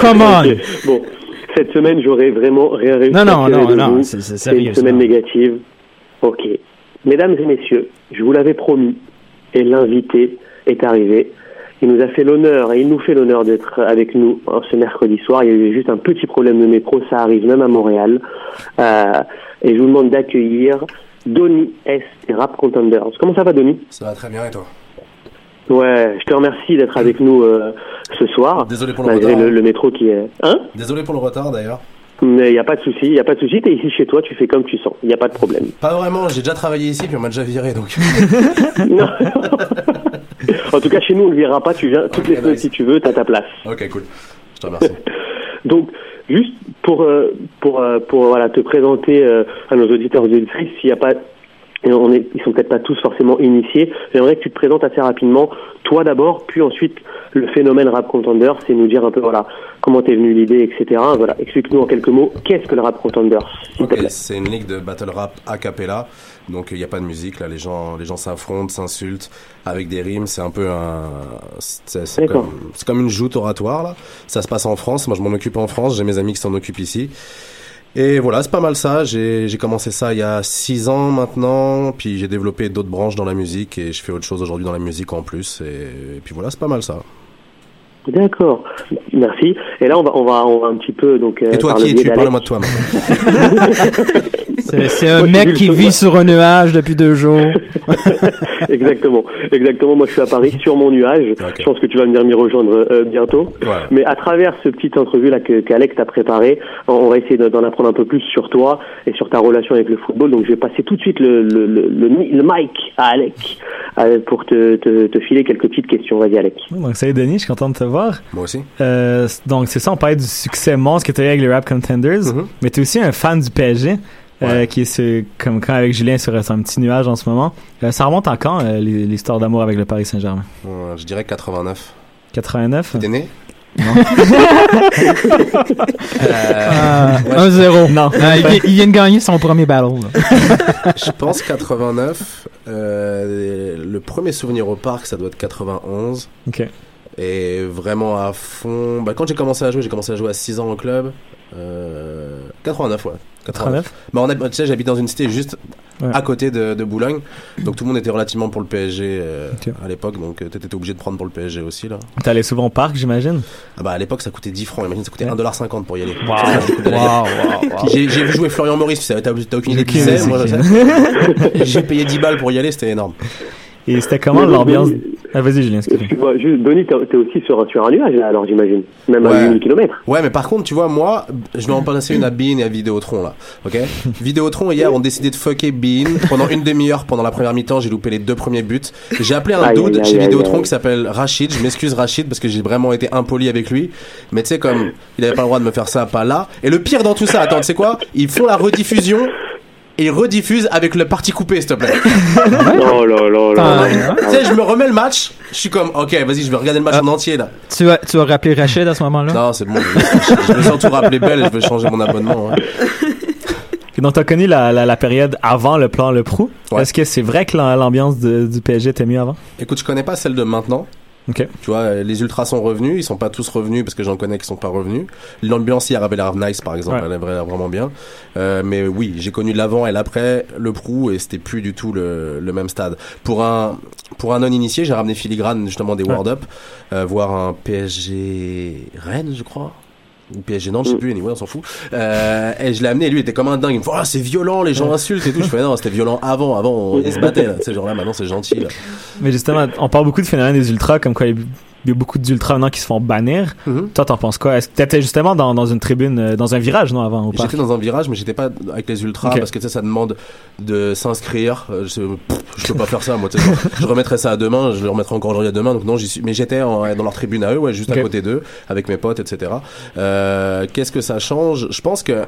[SPEAKER 8] Come on!
[SPEAKER 5] Ok. Bon, cette semaine, j'aurais vraiment rien réussi
[SPEAKER 8] Non, non, non, non, c'est sérieux.
[SPEAKER 5] une semaine négative. Ok. Mesdames et messieurs, je vous l'avais promis, et l'invité est arrivé. Il nous a fait l'honneur, et il nous fait l'honneur d'être avec nous hein, ce mercredi soir. Il y a eu juste un petit problème de métro, ça arrive même à Montréal. Euh, et je vous demande d'accueillir Donny S et Rap Contenders. Comment ça va, Donny?
[SPEAKER 10] Ça va très bien et toi?
[SPEAKER 5] Ouais, je te remercie d'être avec nous euh, ce soir.
[SPEAKER 10] Désolé pour le
[SPEAKER 5] Malgré
[SPEAKER 10] retard.
[SPEAKER 5] le, le métro qui est... Hein?
[SPEAKER 10] Désolé pour le retard d'ailleurs.
[SPEAKER 5] Mais il n'y a pas de souci, il n'y a pas de souci. T'es ici chez toi, tu fais comme tu sens. Il n'y a pas de problème.
[SPEAKER 10] Pas vraiment, j'ai déjà travaillé ici puis on m'a déjà viré donc. <laughs>
[SPEAKER 5] Non. <laughs> <laughs> en tout cas, chez nous, on ne le verra pas. Tu viens toutes les semaines
[SPEAKER 10] nice.
[SPEAKER 5] si tu veux, t'as ta place.
[SPEAKER 10] ok, cool. Je te remercie. <laughs>
[SPEAKER 5] Donc, juste pour euh, pour euh, pour voilà te présenter euh, à nos auditeurs et auditrices, s'il n'y a pas et on est, ils sont peut-être pas tous forcément initiés. J'aimerais que tu te présentes assez rapidement, toi d'abord, puis ensuite le phénomène rap contender, c'est nous dire un peu voilà comment t'es venu l'idée, etc. Voilà, explique-nous en quelques mots qu'est-ce que le rap contender,
[SPEAKER 10] c'est une ligue de battle rap a cappella, donc il n'y a pas de musique là, les gens, les gens s'affrontent, s'insultent avec des rimes, c'est un peu un, c'est comme, comme une joute oratoire là. Ça se passe en France, moi je m'en occupe en France, j'ai mes amis qui s'en occupent ici. Et voilà, c'est pas mal ça. J'ai commencé ça il y a six ans maintenant, puis j'ai développé d'autres branches dans la musique et je fais autre chose aujourd'hui dans la musique en plus. Et, et puis voilà, c'est pas mal ça.
[SPEAKER 5] D'accord, merci. Et là, on va, on va, on va un petit peu donc. euh,
[SPEAKER 10] Et toi, qui es-tu? Parle-moi de toi. <laughs>
[SPEAKER 8] C'est c'est un
[SPEAKER 5] Moi,
[SPEAKER 8] mec qui vit sur un nuage depuis deux jours. <laughs>
[SPEAKER 5] exactement, exactement. Moi, je suis à Paris sur mon nuage. Je pense que tu vas venir m'y rejoindre euh, bientôt. Mais à travers ce petit entrevue là que qu'Alex t'a préparé, on- va essayer de- d'en apprendre un peu plus sur toi et sur ta relation avec le football. Donc, je vais passer tout de suite le le le, le, mi- le mic à Alex euh, pour te, te te filer quelques petites questions. Vas-y, Alex.
[SPEAKER 9] Donc, salut Denis, je suis content de te voir.
[SPEAKER 10] Moi aussi.
[SPEAKER 9] Euh, donc, c'est ça, on parlait du succès monstre que tu as eu avec les Rap Contenders, mais tu es aussi un fan du PSG, euh, qui est ce- comme quand avec Julien sur un petit nuage en ce moment. Euh, ça remonte à quand, euh, l'histoire d'amour avec le Paris Saint-Germain
[SPEAKER 10] Euh, je dirais 89.
[SPEAKER 9] 89
[SPEAKER 10] T'es né?
[SPEAKER 9] Non. <laughs>
[SPEAKER 8] Euh,
[SPEAKER 10] ouais,
[SPEAKER 8] 1-0.
[SPEAKER 9] Non.
[SPEAKER 8] Euh, il, vient- il vient de gagner son premier ballon. là. <laughs>
[SPEAKER 10] Je pense 89. Euh, le premier souvenir au parc, ça doit être 91.
[SPEAKER 9] Ok.
[SPEAKER 10] Et vraiment à fond. Bah, quand j'ai commencé à jouer, j'ai commencé à jouer à 6 ans au club. Euh, 89, ouais.
[SPEAKER 9] 89.
[SPEAKER 10] Bah, on a, tu sais, j'habite dans une cité juste
[SPEAKER 9] Ouais.
[SPEAKER 10] à côté de, de Boulogne. Donc tout le monde était relativement pour le PSG euh, à l'époque. Donc euh, t'étais obligé de prendre pour le PSG aussi, là.
[SPEAKER 9] T'allais souvent au parc, j'imagine
[SPEAKER 10] Ah bah à l'époque ça coûtait 10 francs, imagine ça coûtait
[SPEAKER 9] Ouais.
[SPEAKER 10] 1,50$ pour y aller.
[SPEAKER 9] Wow. Wow, wow,
[SPEAKER 10] J'ai vu jouer Florian Maurice, t'as aucune idée qui c'est. <laughs> J'ai payé 10 balles pour y aller, c'était énorme.
[SPEAKER 9] Et c'était comment
[SPEAKER 5] Mais-
[SPEAKER 9] l'ambiance Ah, vas-y, Julien, excuse-moi.
[SPEAKER 5] Juste, Denis, t'es aussi sur, sur un nuage, là, alors j'imagine. Même à
[SPEAKER 10] Ouais.
[SPEAKER 5] 8000 km.
[SPEAKER 10] Ouais, mais par contre, tu vois, moi, je vais en passer une à Bean et à Vidéotron, là. Ok? Vidéotron, hier, ont décidé de fucker Bean. Pendant une demi-heure, pendant la première mi-temps, j'ai loupé les deux premiers buts. J'ai appelé un
[SPEAKER 5] Aïe,
[SPEAKER 10] dude
[SPEAKER 5] aïe,
[SPEAKER 10] chez
[SPEAKER 5] aïe,
[SPEAKER 10] Vidéotron
[SPEAKER 5] aïe.
[SPEAKER 10] qui s'appelle Rachid. Je m'excuse, Rachid, parce que j'ai vraiment été impoli avec lui. Mais tu sais, comme, il avait pas le droit de me faire ça, pas là. Et le pire dans tout ça, attends, tu sais quoi? Ils font la rediffusion. Et ils rediffusent avec le parti coupé, s'il te plaît. <laughs>
[SPEAKER 5] Oh là là là.
[SPEAKER 10] Tu sais, je me remets le match. Je suis comme, ok, vas-y, je vais regarder le match en entier, là.
[SPEAKER 8] Tu as, tu as rappelé Rachid à ce moment-là?
[SPEAKER 10] Non, c'est bon. Je, je me sens tout rappelé belle et je vais changer mon abonnement. ouais.
[SPEAKER 9] Et Donc, t'as connu la, la, la période avant le plan Le Prou.
[SPEAKER 10] Ouais.
[SPEAKER 9] Est-ce que c'est vrai que l'am- l'ambiance du PSG était mieux avant?
[SPEAKER 10] Écoute, je connais pas celle de maintenant.
[SPEAKER 9] Ok.
[SPEAKER 10] Tu vois, les ultras sont revenus, ils sont pas tous revenus parce que j'en connais qui sont pas revenus. L'ambiance hier avait l'air nice par exemple,
[SPEAKER 9] Ouais.
[SPEAKER 10] elle avait vraiment bien. Euh, mais oui, j'ai connu l'avant et l'après, le prou et c'était plus du tout le, le même stade. Pour un pour un non initié, j'ai ramené filigrane justement des
[SPEAKER 9] Ouais.
[SPEAKER 10] World Up, euh, voir un PSG Rennes, je crois. Ou PSG Nantes, je sais plus, anyway, on s'en fout. Euh, et je l'ai amené, et lui il était comme un dingue. Il me fait, oh, c'est violent, les gens insultent et tout. Je fais, non, c'était violent avant, avant, on, ils se battaient, là. Tu sais, genre là, maintenant c'est gentil, là.
[SPEAKER 9] Mais justement, on parle beaucoup du phénomène des ultras, comme quoi il y a beaucoup d'ultras maintenant qui se font bannir.
[SPEAKER 10] Mhm.
[SPEAKER 9] Toi, t'en penses quoi? Est-ce que t'étais justement dans, dans une tribune, euh, dans un virage, non, avant au parc
[SPEAKER 10] J'étais dans un virage, mais j'étais pas avec les ultras parce que ça demande de s'inscrire. Euh, Je, peux pas faire ça, moi. je remettrai ça à demain, je le remettrai encore aujourd'hui à demain. Donc non, j'y suis. Mais j'étais dans leur tribune à eux, ouais, juste à côté d'eux, avec mes potes, etc. Euh, Qu'est-ce que ça change? Je pense que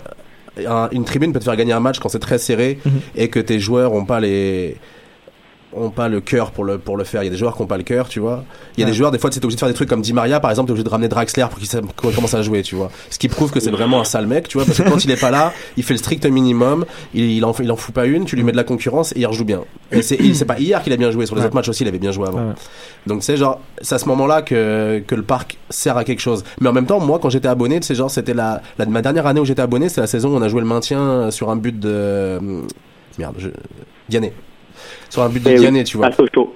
[SPEAKER 10] un- une tribune peut te faire gagner un match quand c'est très serré
[SPEAKER 9] Mhm.
[SPEAKER 10] et que tes joueurs ont pas les ont pas le cœur pour le pour le faire. Il y a des joueurs qui ont pas le cœur, tu vois. Il y a
[SPEAKER 9] Ouais.
[SPEAKER 10] des joueurs des fois tu es obligé de faire des trucs comme Di Maria par exemple, t'es obligé de ramener Draxler pour qu'il commence à jouer, tu vois. Ce qui prouve que c'est vraiment un sale mec, tu vois, parce que quand il est pas là, il fait le strict minimum, il, il en il en fout pas une, tu lui mets de la concurrence et il rejoue bien. Et c'est pas hier qu'il a bien joué, sur les
[SPEAKER 9] Ouais.
[SPEAKER 10] autres matchs aussi, il avait bien joué avant.
[SPEAKER 9] Ouais.
[SPEAKER 10] Donc c'est genre c'est à ce moment-là que que le parc sert à quelque chose. Mais en même temps, moi quand j'étais abonné, c'est genre c'était la, la ma dernière année où j'étais abonné, c'est la saison où on a joué le maintien sur un but de merde, je Diané. Sur un but de
[SPEAKER 5] Eh oui.
[SPEAKER 10] Diané, tu vois.
[SPEAKER 5] À Sochaux.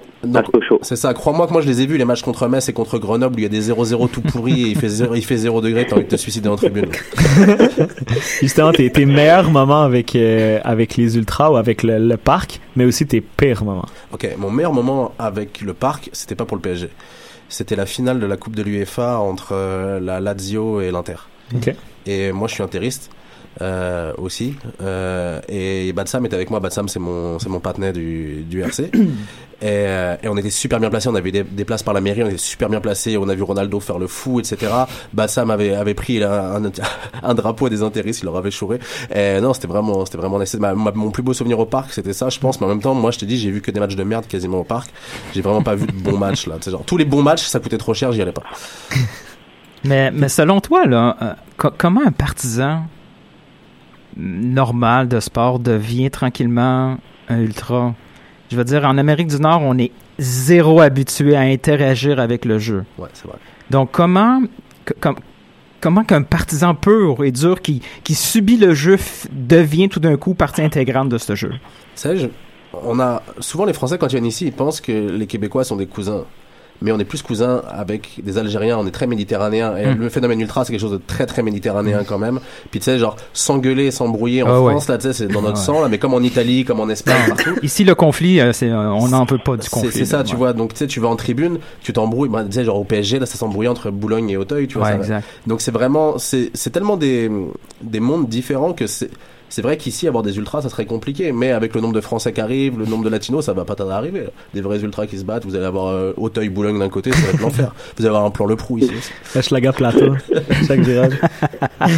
[SPEAKER 10] C'est ça, crois-moi que moi je les ai vus les matchs contre Metz et contre Grenoble où il y a des 0-0 tout pourris et il fait 0, il fait 0 degré, t'as envie de te suicider en tribune. <laughs>
[SPEAKER 9] Justement, tes, tes meilleurs moments avec, euh, avec les ultras ou avec le, le parc, mais aussi tes pires moments.
[SPEAKER 10] Ok, mon meilleur moment avec le parc, c'était pas pour le PSG. C'était la finale de la Coupe de l'UEFA entre euh, la Lazio et l'Inter.
[SPEAKER 9] Ok.
[SPEAKER 10] Et moi je suis interiste. Euh, aussi. Euh, et Batsam était avec moi. Batsam c'est mon c'est mon partenaire du, du RC <coughs> et, euh, et on était super bien placés. On avait des, des places par la mairie. On était super bien placés. On a vu Ronaldo faire le fou etc Batsam avait avait pris un, un, <laughs> un drapeau des intéristes il leur avait chouré. Et non c'était vraiment c'était vraiment nice. Ma- ma- mon plus beau souvenir au parc c'était ça je pense. Mais en même temps moi je te dis j'ai vu que des matchs de merde quasiment au parc. J'ai vraiment pas vu de bons matchs là. Genre tous les bons matchs ça coûtait trop cher j'y allais pas. <laughs>
[SPEAKER 8] Mais, mais selon toi, là, euh, co- comment un partisan normal de sport devient tranquillement un ultra? Je veux dire, en Amérique du Nord, on est zéro habitué à interagir avec le jeu.
[SPEAKER 10] ouais c'est vrai
[SPEAKER 8] Donc, comment, co- com- comment qu'un partisan pur et dur qui, qui subit le jeu devient tout d'un coup partie intégrante de ce jeu?
[SPEAKER 10] Tu sais, je- on a souvent les Français quand ils viennent ici, ils pensent que les Québécois sont des cousins. Mais on est plus cousins avec des Algériens, on est très méditerranéens. Et
[SPEAKER 8] Mm.
[SPEAKER 10] le phénomène ultra, c'est quelque chose de très très méditerranéen quand même. Puis tu sais, genre s'engueuler, s'embrouiller en
[SPEAKER 8] Ah ouais.
[SPEAKER 10] France, là, tu sais, c'est dans notre
[SPEAKER 8] Ouais.
[SPEAKER 10] sang, là, mais comme en Italie, comme en Espagne, partout.
[SPEAKER 8] Ici, le conflit, euh, c'est, euh, on n'en veut pas du conflit.
[SPEAKER 10] c'est ça,
[SPEAKER 8] là,
[SPEAKER 10] tu
[SPEAKER 8] ouais.
[SPEAKER 10] vois. Donc, tu sais, tu vas en tribune, tu t'embrouilles. Bah, tu sais, genre au PSG, là, ça s'embrouille entre Boulogne et Auteuil, tu vois.
[SPEAKER 8] Ouais,
[SPEAKER 10] ça-
[SPEAKER 8] exact.
[SPEAKER 10] Donc, c'est vraiment, c'est c'est tellement des, des mondes différents que c'est. C'est vrai qu'ici, avoir des ultras, ça serait compliqué, mais avec le nombre de Français qui arrivent, le nombre de latinos, ça va pas tarder à arriver. là. Des vrais ultras qui se battent, vous allez avoir euh, Auteuil, Boulogne d'un côté, ça va être l'enfer. <laughs> Vous allez avoir un plan le prou ici.
[SPEAKER 9] Schlager Plateau, chaque virage. <laughs>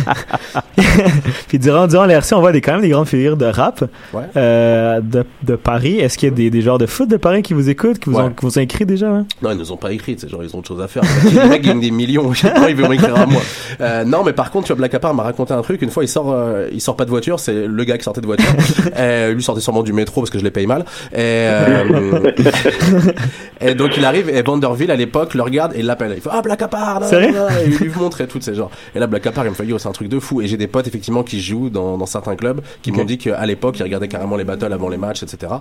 [SPEAKER 9] Puis durant, durant l'RC, on voit des, quand même des grandes figures de rap
[SPEAKER 10] Ouais.
[SPEAKER 9] euh, de, de Paris. Est-ce qu'il y a des, des joueurs de foot de Paris qui vous écoutent, qui vous,
[SPEAKER 10] Ouais.
[SPEAKER 9] ont, qui vous ont écrit déjà hein?
[SPEAKER 10] Non, ils nous ont pas écrit, genre ils ont autre chose à faire. Les mecs gagnent des millions, ils vont m'écrire à moi. Euh, non, mais par contre, tu vois, Black Apart m'a raconté un truc. Une fois, il sort, euh, il sort pas de voiture, c'est le gars qui sortait de voiture. <laughs> euh, lui sortait sûrement du métro parce que je les paye mal. Et, euh, <laughs> et donc il arrive et Vanderville à l'époque le regarde et l'appelle. Il fait ah Black Apart. et il lui montre et tout ces genres. Et là Black Apart il me fait yo c'est un truc de fou. Et j'ai des potes effectivement qui jouent dans, dans certains clubs qui m'ont dit qu'à l'époque ils regardaient carrément les battles avant les matchs, etc.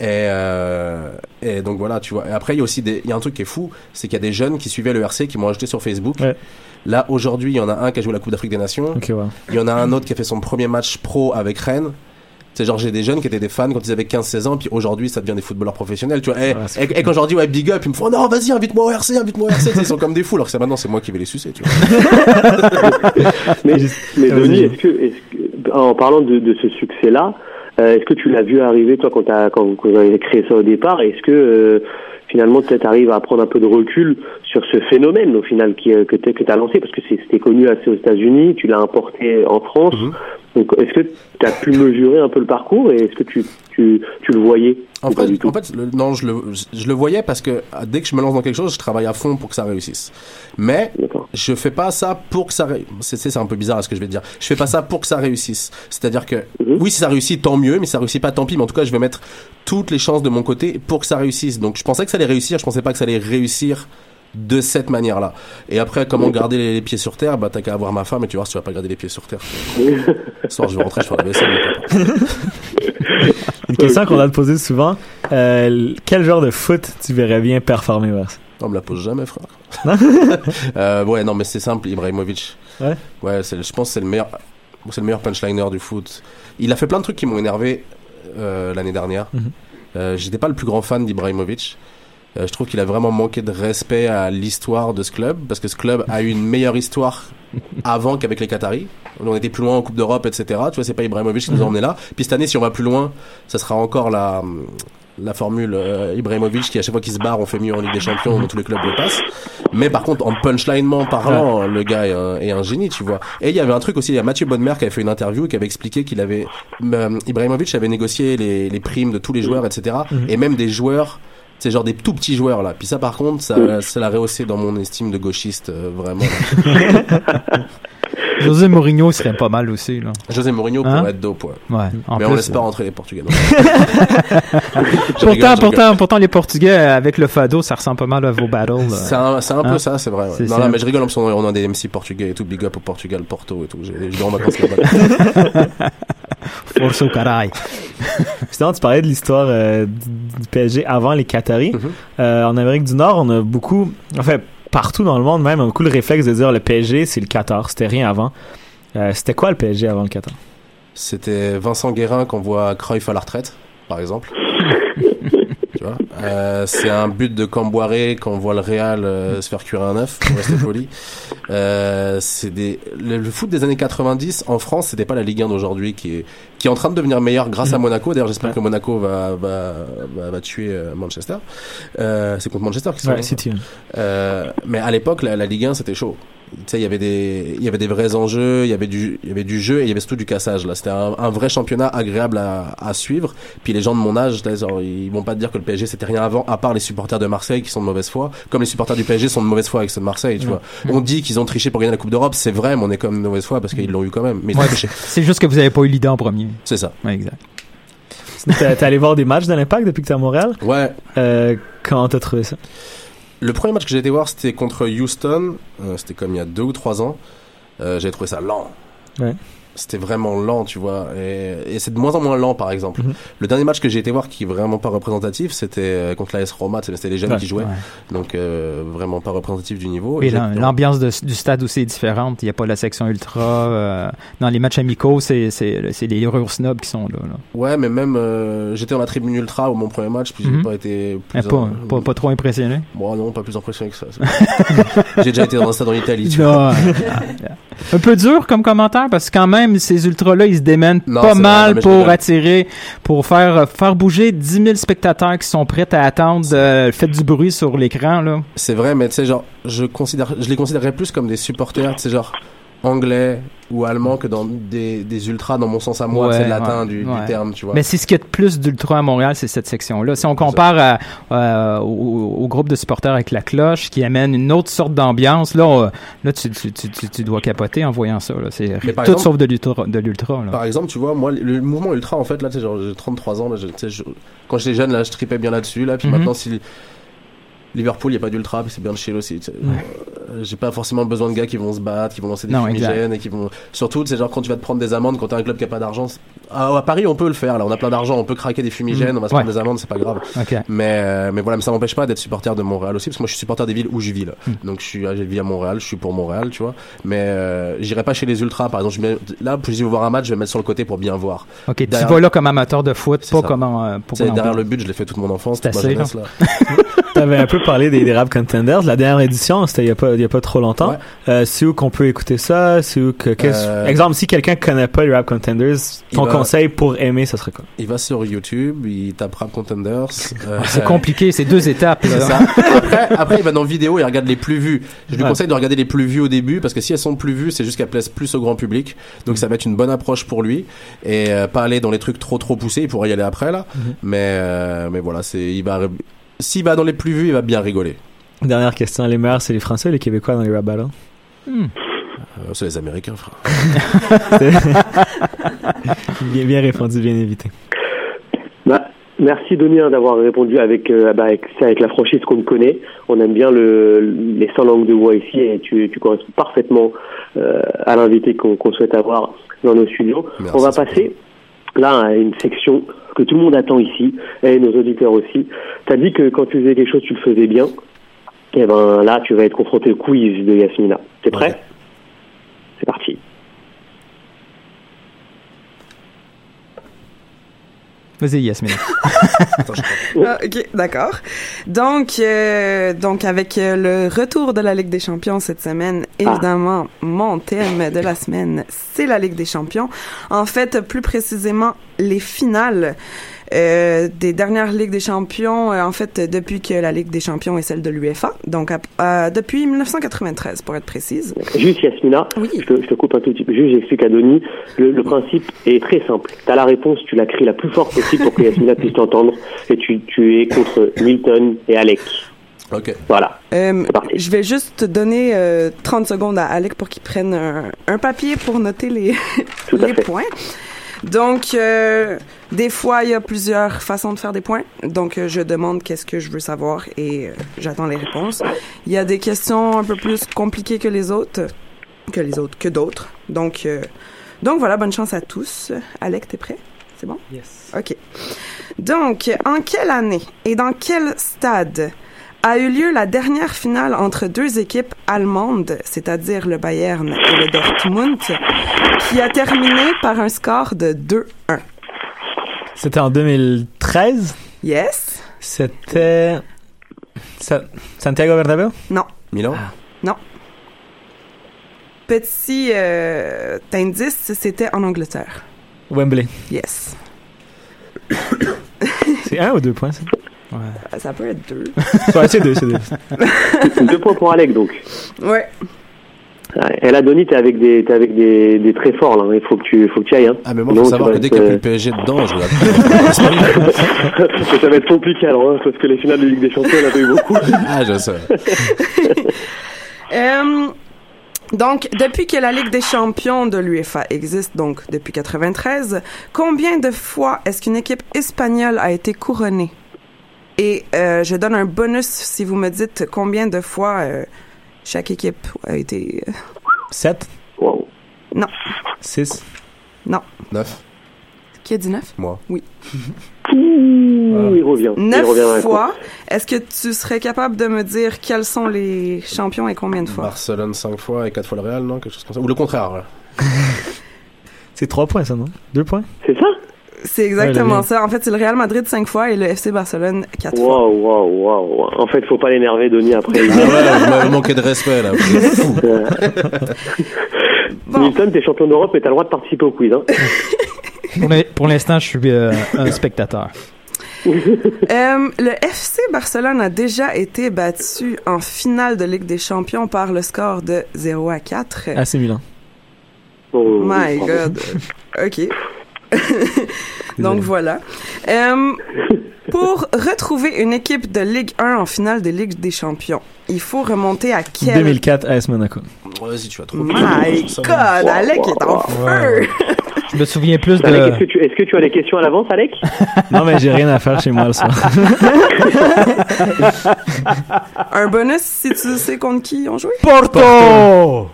[SPEAKER 10] Et, euh, et donc voilà, tu vois. Et après, il y a aussi des, il y a un truc qui est fou, c'est qu'il y a des jeunes qui suivaient le RC qui m'ont ajouté sur Facebook.
[SPEAKER 9] Ouais.
[SPEAKER 10] Là, aujourd'hui, il y en a un qui a joué la Coupe d'Afrique des Nations.
[SPEAKER 9] Ouais.
[SPEAKER 10] Il y en a un autre qui a fait son premier match pro avec Rennes. C'est genre, j'ai des jeunes qui étaient des fans quand ils avaient 15-16 ans, puis aujourd'hui, ça devient des footballeurs professionnels, tu vois. Et,
[SPEAKER 9] Ouais, c'est
[SPEAKER 10] et- et quand je leur dis, ouais, big up, ils me font, non, vas-y, invite-moi au RC, invite-moi au RC. Ils sont comme des fous, alors que c'est maintenant, c'est moi qui vais les sucer, tu vois. <laughs>
[SPEAKER 5] Mais, mais Denis,
[SPEAKER 9] vas-y.
[SPEAKER 5] est-ce que, est-ce que- en parlant de, de ce succès-là, euh, est-ce que tu l'as vu arriver, toi, quand, t'as- quand, quand vous avez créé ça au départ Est-ce que euh, finalement, tu arrives à prendre un peu de recul sur ce phénomène, au final, qui, euh, que tu as lancé Parce que c'était connu assez aux États-Unis, tu l'as importé en France.
[SPEAKER 10] Mhm.
[SPEAKER 5] Donc, est-ce que tu as pu mesurer un peu le parcours et est-ce que tu, tu, tu le voyais
[SPEAKER 10] En
[SPEAKER 5] pas
[SPEAKER 10] fait,
[SPEAKER 5] du tout
[SPEAKER 10] en fait le- non, je le, je le voyais parce que ah, dès que je me lance dans quelque chose, je travaille à fond pour que ça réussisse. Mais je fais pas ça pour que ça réussisse. C'est, c'est un peu bizarre ce que je vais te dire. Je fais pas ça pour que ça réussisse. C'est-à-dire que
[SPEAKER 5] Mhm.
[SPEAKER 10] oui, si ça réussit, tant mieux, mais si ça réussit pas, tant pis. Mais en tout cas, je vais mettre toutes les chances de mon côté pour que ça réussisse. Donc, je pensais que ça allait réussir. Je pensais pas que ça allait réussir de cette manière-là. Et après, comment garder les, pieds sur terre? Bah, t'as qu'à avoir ma femme et tu vois si tu vas pas garder les pieds sur terre. Ce soir, je vais rentrer, je vais faire la vaisselle. mais pas- <laughs>
[SPEAKER 9] Une question qu'on a poser souvent. Euh, quel genre de foot tu verrais bien performer, Vers?
[SPEAKER 10] On me la pose jamais, frère. <laughs> euh, ouais, non, mais c'est simple, Ibrahimovic.
[SPEAKER 9] Ouais.
[SPEAKER 10] Ouais, je pense que c'est le meilleur, c'est le meilleur punchliner du foot. Il a fait plein de trucs qui m'ont énervé euh, l'année dernière.
[SPEAKER 9] Mhm.
[SPEAKER 10] Euh, j'étais pas le plus grand fan d'Ibrahimovic. Euh, je trouve qu'il a vraiment manqué de respect à l'histoire de ce club parce que ce club a eu une meilleure histoire <laughs> avant qu'avec les Qataris. On était plus loin en Coupe d'Europe, etc. Tu vois, c'est pas Ibrahimovic qui nous a emmenés là. Puis cette année, si on va plus loin, ça sera encore la la formule euh, Ibrahimovic qui à chaque fois qu'il se barre on fait mieux en Ligue des Champions dans tous les clubs le passent. Mais par contre en punchlinement parlant le gars est un, est un génie tu vois. Et il y avait un truc aussi il y a Mathieu Bonnemer qui avait fait une interview et qui avait expliqué qu'il avait euh, Ibrahimovic avait négocié les, les primes de tous les joueurs etc et même des joueurs c'est genre des tout petits joueurs là puis ça par contre ça, ça l'a rehaussé dans mon estime de gauchiste euh, vraiment <laughs>
[SPEAKER 8] José Mourinho serait pas mal aussi, là.
[SPEAKER 10] José Mourinho
[SPEAKER 8] Hein?
[SPEAKER 10] pourrait être dope ouais.
[SPEAKER 8] Ouais. En
[SPEAKER 10] mais
[SPEAKER 8] plus,
[SPEAKER 10] on laisse pas rentrer les Portugais non. <laughs> Je
[SPEAKER 8] Pourtant,
[SPEAKER 10] rigole, je rigole.
[SPEAKER 8] pourtant, pourtant, les Portugais, avec le fado, ça ressemble pas mal à vos battles. euh.
[SPEAKER 10] C'est un, c'est un
[SPEAKER 8] Hein?
[SPEAKER 10] peu ça, c'est vrai. ouais.
[SPEAKER 8] C'est-
[SPEAKER 10] Non,
[SPEAKER 8] c'est
[SPEAKER 10] non,
[SPEAKER 8] un-
[SPEAKER 10] mais je rigole, en plus, on a des MC portugais et tout, big up au Portugal, Porto et tout. J'ai j'ai en vacances là-bas.
[SPEAKER 8] Force au caraï.
[SPEAKER 9] Sinon, tu parlais de l'histoire euh, du du PSG avant les Qataris.
[SPEAKER 10] Mhm.
[SPEAKER 9] Euh, en Amérique du Nord, on a beaucoup, en fait, partout dans le monde même, on a beaucoup le réflexe de dire le PSG, c'est le Qatar. C'était rien avant. Euh, C'était quoi le PSG avant le Qatar?
[SPEAKER 10] C'était Vincent Guérin qu'on voit Cruyff à la retraite, par exemple. <laughs> tu vois Euh, C'est un but de Camboiré qu'on voit le Real euh, se faire cuire un œuf, pour rester poli. Euh, c'est des... le, le foot des années 90 en France, c'était pas la Ligue 1 d'aujourd'hui qui est qui est en train de devenir meilleure grâce à Monaco. D'ailleurs, j'espère que Monaco va va, va, va tuer euh, Manchester. Euh, c'est contre Manchester qu'ils sont.
[SPEAKER 9] Ouais, City.
[SPEAKER 10] Euh, mais à l'époque, la, la Ligue 1, c'était chaud. Tu sais, il y avait des, il y avait des vrais enjeux, il y avait du, il y avait du jeu et il y avait surtout du cassage. Là, c'était un, un vrai championnat agréable à, à suivre. Puis les gens de mon âge, genre, ils vont pas te dire que le PSG c'était rien avant, à part les supporters de Marseille qui sont de mauvaise foi, comme les supporters du PSG sont de mauvaise foi avec ceux de Marseille. Tu vois, on dit qu'ils ont triché pour gagner la Coupe d'Europe, c'est vrai, mais on est comme de mauvaise foi parce qu'ils l'ont eu quand même. Mais
[SPEAKER 8] Ouais,
[SPEAKER 10] triché.
[SPEAKER 8] c'est juste que vous avez pas eu l'idée en premier.
[SPEAKER 10] C'est ça.
[SPEAKER 8] Ouais, exact.
[SPEAKER 9] T'es t'es allé voir des matchs de l'Impact depuis que t'es à Montréal?
[SPEAKER 10] Ouais.
[SPEAKER 9] Euh, comment t'as trouvé ça?
[SPEAKER 10] Le premier match que j'ai été voir, c'était contre Houston. Euh, c'était comme il y a deux ou trois ans. Euh, j'ai trouvé ça lent. C'était vraiment lent, tu vois. Et, et c'est de moins en moins lent, par exemple.
[SPEAKER 9] Mhm.
[SPEAKER 10] Le dernier match que j'ai été voir qui est vraiment pas représentatif, c'était euh, contre l'AS Roma, c'était les jeunes
[SPEAKER 8] Ouais,
[SPEAKER 10] qui jouaient.
[SPEAKER 8] ouais.
[SPEAKER 10] Donc, euh, vraiment pas représentatif du niveau.
[SPEAKER 8] Et l'ambiance du stade aussi est différente. Il n'y a pas la section ultra. euh, dans les matchs amicaux, c'est les heureux snobs qui sont là. là.
[SPEAKER 10] Ouais, mais même, euh, j'étais dans la tribune ultra au mon premier match, puis j'ai pas été
[SPEAKER 8] Eh,
[SPEAKER 10] plus.
[SPEAKER 8] pas,
[SPEAKER 10] en-
[SPEAKER 8] pas, pas trop impressionné?
[SPEAKER 10] Bon, non, pas plus impressionné que ça. <laughs> j'ai déjà été dans un stade en Italie, tu vois. <laughs> <laughs>
[SPEAKER 8] un peu dur comme commentaire parce que quand même ces ultras là ils se démènent
[SPEAKER 10] Non,
[SPEAKER 8] pas
[SPEAKER 10] vrai,
[SPEAKER 8] mal pour attirer pour faire euh, faire bouger 10 000 spectateurs qui sont prêts à attendre euh, le fait du bruit sur l'écran là.
[SPEAKER 10] C'est vrai, mais tu sais, genre, je considère, je les considérais plus comme des supporters, tu sais, genre, anglais ou allemands que dans des, des ultras, dans mon sens à moi,
[SPEAKER 8] Ouais,
[SPEAKER 10] c'est le latin
[SPEAKER 8] ouais,
[SPEAKER 10] du,
[SPEAKER 8] ouais.
[SPEAKER 10] du terme, tu vois.
[SPEAKER 8] mais c'est ce qu'il y a de plus d'ultra à Montréal c'est cette section là si on compare à, euh, au, au groupe de supporters avec la cloche qui amène une autre sorte d'ambiance là euh, là tu, tu, tu, tu- dois capoter en voyant ça là c'est tout
[SPEAKER 10] exemple-
[SPEAKER 8] sauf de l'ultra de l'ultra là
[SPEAKER 10] Par exemple, tu vois, moi, le mouvement ultra, en fait, là, tu genre, j'ai 33 ans, là, je- je- quand j'étais jeune, là, je tripais bien là-dessus, là, puis
[SPEAKER 8] Mhm.
[SPEAKER 10] maintenant, si Liverpool, il n'y a pas d'ultra, puis c'est bien de chill aussi. Euh, J'ai pas forcément besoin de gars qui vont se battre, qui vont lancer des
[SPEAKER 8] Non,
[SPEAKER 10] fumigènes, et qui vont, surtout, c'est genre, quand tu vas te prendre des amendes, quand t'as un club qui a pas d'argent, c'est- ah, à Paris, on peut le faire, là, on a plein d'argent, on peut craquer des fumigènes,
[SPEAKER 8] Mhm.
[SPEAKER 10] on va se
[SPEAKER 8] Ouais.
[SPEAKER 10] prendre des amendes, c'est pas grave.
[SPEAKER 8] ok
[SPEAKER 10] Mais, euh, mais voilà, mais ça m'empêche pas d'être supporter de Montréal aussi, parce que moi je suis supporter des villes où je vis là.
[SPEAKER 8] Hmm.
[SPEAKER 10] Donc je suis, je vis à Montréal, je suis pour Montréal, tu vois. Mais euh, j'irai pas chez les ultras, par exemple. Je mets, là, je veux voir un match, je vais me mettre sur le côté pour bien voir.
[SPEAKER 8] ok tu
[SPEAKER 10] Derrière-
[SPEAKER 8] vas là comme amateur de foot
[SPEAKER 10] C'est
[SPEAKER 8] pas
[SPEAKER 10] ça.
[SPEAKER 8] comme euh, pour
[SPEAKER 10] Tu derrière le but, je l'ai fait toute mon enfance, toute ma
[SPEAKER 8] assez,
[SPEAKER 10] jeunesse là. <laughs> <laughs>
[SPEAKER 9] T'avais un peu parlé des, des rap contenders. La dernière édition, c'était il y a pas, il y a pas trop longtemps.
[SPEAKER 10] Ouais.
[SPEAKER 9] Euh, c'est où qu'on peut écouter ça? C'est où que,
[SPEAKER 10] Euh,
[SPEAKER 9] exemple, si quelqu'un connaît pas les rap contenders,
[SPEAKER 10] Il
[SPEAKER 9] ton
[SPEAKER 10] va-
[SPEAKER 9] conseil pour aimer, ça serait quoi?
[SPEAKER 10] Il va sur YouTube, il tape Rap Contenders. <laughs> euh,
[SPEAKER 8] c'est compliqué c'est deux étapes là.
[SPEAKER 10] C'est ça. Après, après, il va dans vidéo et il regarde les plus vues. Je lui
[SPEAKER 8] Ouais.
[SPEAKER 10] conseille de regarder les plus vues au début parce que si elles sont plus vues, c'est juste qu'elles plaisent plus au grand public. Donc ça va être une bonne approche pour lui et euh, pas aller dans les trucs trop trop poussés. Il pourrait y aller après là.
[SPEAKER 9] Mhm.
[SPEAKER 10] Mais euh, mais voilà, c'est il va s'il va dans les plus vues, il va bien rigoler.
[SPEAKER 9] Dernière question. Les meilleurs, c'est les Français ou les Québécois dans les rap battles?
[SPEAKER 8] Hmm.
[SPEAKER 10] Euh, c'est les Américains, frère. <laughs> <laughs>
[SPEAKER 9] bien, bien répondu, bien évité.
[SPEAKER 5] Bah, merci Denis hein, d'avoir répondu avec, euh, bah, avec, la franchise qu'on connaît. On aime bien le, les 100 langues de voix ici et tu, tu corresponds parfaitement euh, à l'invité qu'on souhaite avoir dans nos studios.
[SPEAKER 10] Merci,
[SPEAKER 5] On va passer là à une section que tout le monde attend ici et nos auditeurs aussi. Tu as dit que quand tu faisais quelque chose, tu le faisais bien. Et ben là, tu vas être confronté au quiz de Yasmina. T'es prêt? C'est parti.
[SPEAKER 8] Vas-y Yasmina <laughs>
[SPEAKER 10] Attends, je crois.
[SPEAKER 7] Ah, ok, d'accord. Donc, euh, donc avec euh, le retour de la Ligue des Champions cette semaine, évidemment, mon thème de la semaine, c'est la Ligue des Champions. En fait, plus précisément, les finales euh, des dernières Ligues des Champions, euh, en fait, depuis que la Ligue des Champions est celle de l'UEFA, donc à- depuis 1993, pour être précise.
[SPEAKER 5] Juste Yasmina,
[SPEAKER 7] Oui.
[SPEAKER 5] je, te, je te coupe un tout petit peu. Juste, j'explique à Denis. Le, le principe est très simple. Tu as la réponse, tu la cries la plus forte possible pour que Yasmina puisse t'entendre. Et tu, tu es contre Milton et Alec.
[SPEAKER 10] Ok.
[SPEAKER 5] Voilà.
[SPEAKER 7] Euh,
[SPEAKER 5] C'est parti.
[SPEAKER 7] je vais juste te donner euh, 30 secondes à Alec pour qu'il prenne un, un papier pour noter les,
[SPEAKER 5] Tout à
[SPEAKER 7] les
[SPEAKER 5] fait.
[SPEAKER 7] points. Donc, euh, des fois, il y a plusieurs façons de faire des points. Donc, euh, je demande qu'est-ce que je veux savoir et euh, j'attends les réponses. Il y a des questions un peu plus compliquées que les autres, que les autres, que d'autres. Donc, euh, donc voilà, bonne chance à tous. Alec, t'es prêt? C'est bon?
[SPEAKER 9] Yes.
[SPEAKER 7] OK. Donc, en quelle année et dans quel stade a eu lieu la dernière finale entre deux équipes allemandes, c'est-à-dire le Bayern et le Dortmund, qui a terminé par un score de 2-1?
[SPEAKER 9] C'était en 2013.
[SPEAKER 7] Yes?
[SPEAKER 9] C'était. Sa- Santiago Bernabéu?
[SPEAKER 7] Non.
[SPEAKER 10] Milan?
[SPEAKER 7] Non. Petit euh, indice, c'était en Angleterre.
[SPEAKER 9] Wembley.
[SPEAKER 7] Yes. <coughs>
[SPEAKER 9] C'est un ou deux points, ça?
[SPEAKER 7] Ça peut être deux. <laughs>
[SPEAKER 9] Ouais, c'est deux, c'est deux. <laughs>
[SPEAKER 5] Deux points pour Alec, donc.
[SPEAKER 7] Ouais.
[SPEAKER 5] Et là, Denis, t'es avec des, t'es avec des, des très forts, là. Il faut que tu, faut que tu ailles, hein.
[SPEAKER 10] Ah mais moi faut savoir que dès qu'il y a plus le PSG dedans, je regarde. <laughs>
[SPEAKER 5] ça va être compliqué, alors, hein, parce que les finales de Ligue des Champions, on a pas eu beaucoup.
[SPEAKER 10] ah je sais.
[SPEAKER 7] Euh, donc, depuis que la Ligue des champions de l'UEFA existe, donc depuis 93, combien de fois est-ce qu'une équipe espagnole a été couronnée? Et euh, je donne un bonus si vous me dites combien de fois euh, chaque équipe a été... euh,
[SPEAKER 9] 7?
[SPEAKER 5] Wow.
[SPEAKER 7] Non.
[SPEAKER 9] 6?
[SPEAKER 7] Non.
[SPEAKER 10] 9.
[SPEAKER 7] Qui a dit neuf?
[SPEAKER 10] Moi.
[SPEAKER 7] Oui.
[SPEAKER 5] Ouh, il revient. il
[SPEAKER 7] Neuf
[SPEAKER 5] revient la
[SPEAKER 7] fois. Est-ce que tu serais capable de me dire quels sont les champions et combien de fois?
[SPEAKER 10] Barcelone 5 fois et 4 fois le Real, non? Quelque chose comme ça. Ou le contraire. <laughs>
[SPEAKER 9] C'est 3 points, ça, non? 2 points?
[SPEAKER 5] C'est ça?
[SPEAKER 7] C'est exactement
[SPEAKER 9] Ouais,
[SPEAKER 7] ça. En fait, c'est le Real Madrid cinq fois et le FC Barcelone quatre fois.
[SPEAKER 5] Waouh, waouh, waouh. En fait, faut pas l'énerver, Denis, après.
[SPEAKER 10] Ah ouais, vous m'avez manqué de respect là. Vous êtes fous. <laughs>
[SPEAKER 5] Nilton, t'es champion d'Europe et t'as le droit de participer au quiz. Hein. <laughs>
[SPEAKER 8] Pour l'in- Pour l'instant, je suis euh, un spectateur. <laughs>
[SPEAKER 7] Euh, le FC Barcelone a déjà été battu en finale de Ligue des Champions par le score de 0 à 4.
[SPEAKER 9] AC Milan.
[SPEAKER 5] Oh,
[SPEAKER 7] My. God. OK. <laughs> Donc voilà. Euh, pour retrouver une équipe de Ligue 1 en finale de Ligue des Champions, il faut remonter à quel...
[SPEAKER 9] 2004 AS Monaco.
[SPEAKER 10] Vas-y, tu vas trop.
[SPEAKER 7] My God. Alec est en feu.
[SPEAKER 8] Je me souviens plus
[SPEAKER 5] est-ce
[SPEAKER 8] de.
[SPEAKER 5] que, tu, est-ce que tu as des questions à l'avance, Alec? <laughs>
[SPEAKER 9] Non, mais j'ai rien à faire chez moi le soir. <laughs>
[SPEAKER 7] Un bonus si tu sais contre qui on joué.
[SPEAKER 8] Porto!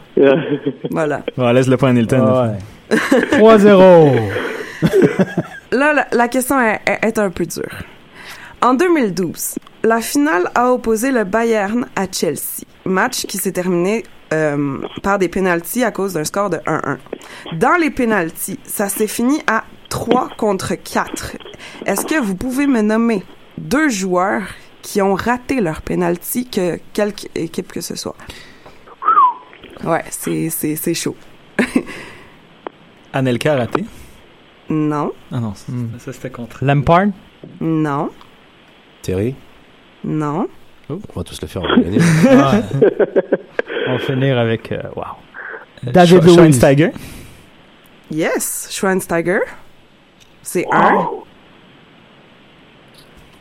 [SPEAKER 7] Voilà.
[SPEAKER 9] Bon, laisse le point à Nilton.
[SPEAKER 8] Ouais. 3-0.
[SPEAKER 7] Là, la, question est, un peu dure. En 2012, la finale a opposé le Bayern à Chelsea, match qui s'est terminé euh, par des pénalties à cause d'un score de 1-1. Dans les pénalties, ça s'est fini à 3 contre 4. Est-ce que vous pouvez me nommer deux joueurs qui ont raté leur pénalty, que quelque équipe que ce soit? Ouais, c'est, c'est, c'est chaud.
[SPEAKER 9] Anelka a raté.
[SPEAKER 7] Non,
[SPEAKER 9] Ah non, ça, ça, c'était contre.
[SPEAKER 8] Lampard?
[SPEAKER 7] non,
[SPEAKER 10] Thierry,
[SPEAKER 7] non.
[SPEAKER 10] on va tous le faire, on va gagner. <laughs>
[SPEAKER 8] Ouais. <laughs> On va finir avec. euh, wow. David
[SPEAKER 9] Schwe-
[SPEAKER 8] Luiz.
[SPEAKER 9] Schweinsteiger?
[SPEAKER 7] Yes, Schweinsteiger. C'est un.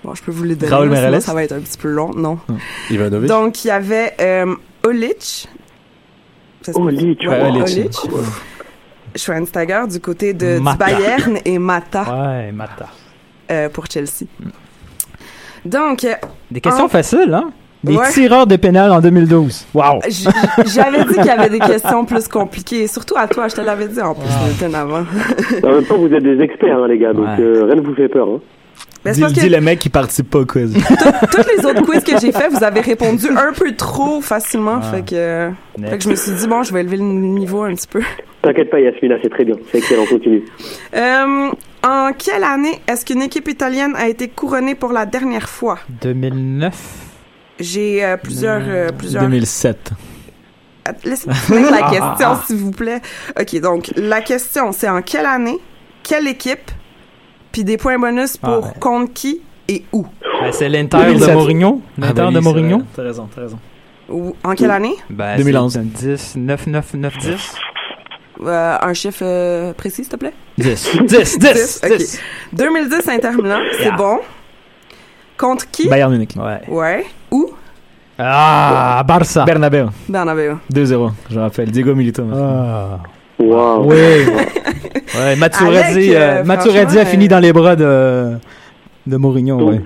[SPEAKER 7] Bon, je peux vous les donner.
[SPEAKER 9] Raoul
[SPEAKER 7] là, sinon ça va être un petit peu long. Non.
[SPEAKER 10] Ivanovic?
[SPEAKER 7] Donc, il y avait euh, Olic. Ça se peut-
[SPEAKER 5] Olic,
[SPEAKER 7] Ouais,
[SPEAKER 9] ouais, Olic.
[SPEAKER 7] Olic. Schweinsteiger du côté de, du. Bayern et Mata
[SPEAKER 8] Ouais, Mata.
[SPEAKER 7] euh, pour Chelsea. Donc, euh,
[SPEAKER 8] Des questions
[SPEAKER 7] en-
[SPEAKER 8] faciles, hein? Des
[SPEAKER 7] Ouais.
[SPEAKER 8] tireurs de pénal en 2012. Wow.
[SPEAKER 7] j'avais dit qu'il y avait des questions plus compliquées. Surtout à toi, je te l'avais dit en plus, Nathan, avant.
[SPEAKER 5] En même temps, vous êtes des experts, hein, les gars, donc
[SPEAKER 8] Ouais.
[SPEAKER 5] euh, rien ne vous fait peur. Hein.
[SPEAKER 7] Mais c'est
[SPEAKER 9] Dis,
[SPEAKER 7] parce que
[SPEAKER 9] dis le mec qui participe pas au quiz. <laughs>
[SPEAKER 7] toutes les autres quiz que j'ai fait, vous avez répondu un peu trop facilement.
[SPEAKER 8] Ah.
[SPEAKER 7] Fait, que, fait que je me suis dit, bon, je vais élever le niveau un petit peu.
[SPEAKER 5] T'inquiète pas, Yasmina, c'est très bien. C'est excellent, continue.
[SPEAKER 7] Euh, en quelle année est-ce qu'une équipe italienne a été couronnée pour la dernière fois?
[SPEAKER 8] 2009.
[SPEAKER 7] J'ai euh, plusieurs... euh, plusieurs...
[SPEAKER 9] 2007.
[SPEAKER 7] Att- Laissez-moi finir la <laughs> question, s'il vous plaît. OK, donc, la question, c'est en quelle année, quelle équipe, puis des points bonus pour
[SPEAKER 8] Ah, ouais.
[SPEAKER 7] contre qui et où?
[SPEAKER 8] Ben, c'est l'Inter de
[SPEAKER 9] 2007.
[SPEAKER 8] Mourinho. L'Inter
[SPEAKER 9] Ah, ben
[SPEAKER 8] de
[SPEAKER 9] oui,
[SPEAKER 8] Mourinho.
[SPEAKER 9] T'as raison, t'as raison.
[SPEAKER 7] Ou- en quelle année?
[SPEAKER 8] Ben,
[SPEAKER 9] 2011.
[SPEAKER 8] c'est un 10, 9, 9, 9, 10.
[SPEAKER 7] Euh, un chiffre euh, précis, s'il te plaît?
[SPEAKER 8] 10. 10, 10,
[SPEAKER 7] ok.
[SPEAKER 8] 10.
[SPEAKER 7] 2010 Inter Milan, c'est
[SPEAKER 8] Yeah.
[SPEAKER 7] bon. Contre qui?
[SPEAKER 9] Bayern Munich.
[SPEAKER 8] Ouais.
[SPEAKER 7] Ouais. Où?
[SPEAKER 8] Ah, Barça.
[SPEAKER 9] Bernabeu.
[SPEAKER 7] Bernabeu.
[SPEAKER 9] 2-0, je rappelle. Diego Milito.
[SPEAKER 8] Ah.
[SPEAKER 5] Waouh.
[SPEAKER 8] Oui. <laughs> ouais, Maturidis,
[SPEAKER 7] Alec, euh,
[SPEAKER 8] euh, a
[SPEAKER 7] franchement,
[SPEAKER 8] fini
[SPEAKER 7] euh,
[SPEAKER 8] dans les bras de, de Mourinho.
[SPEAKER 5] Donc,
[SPEAKER 8] Ouais.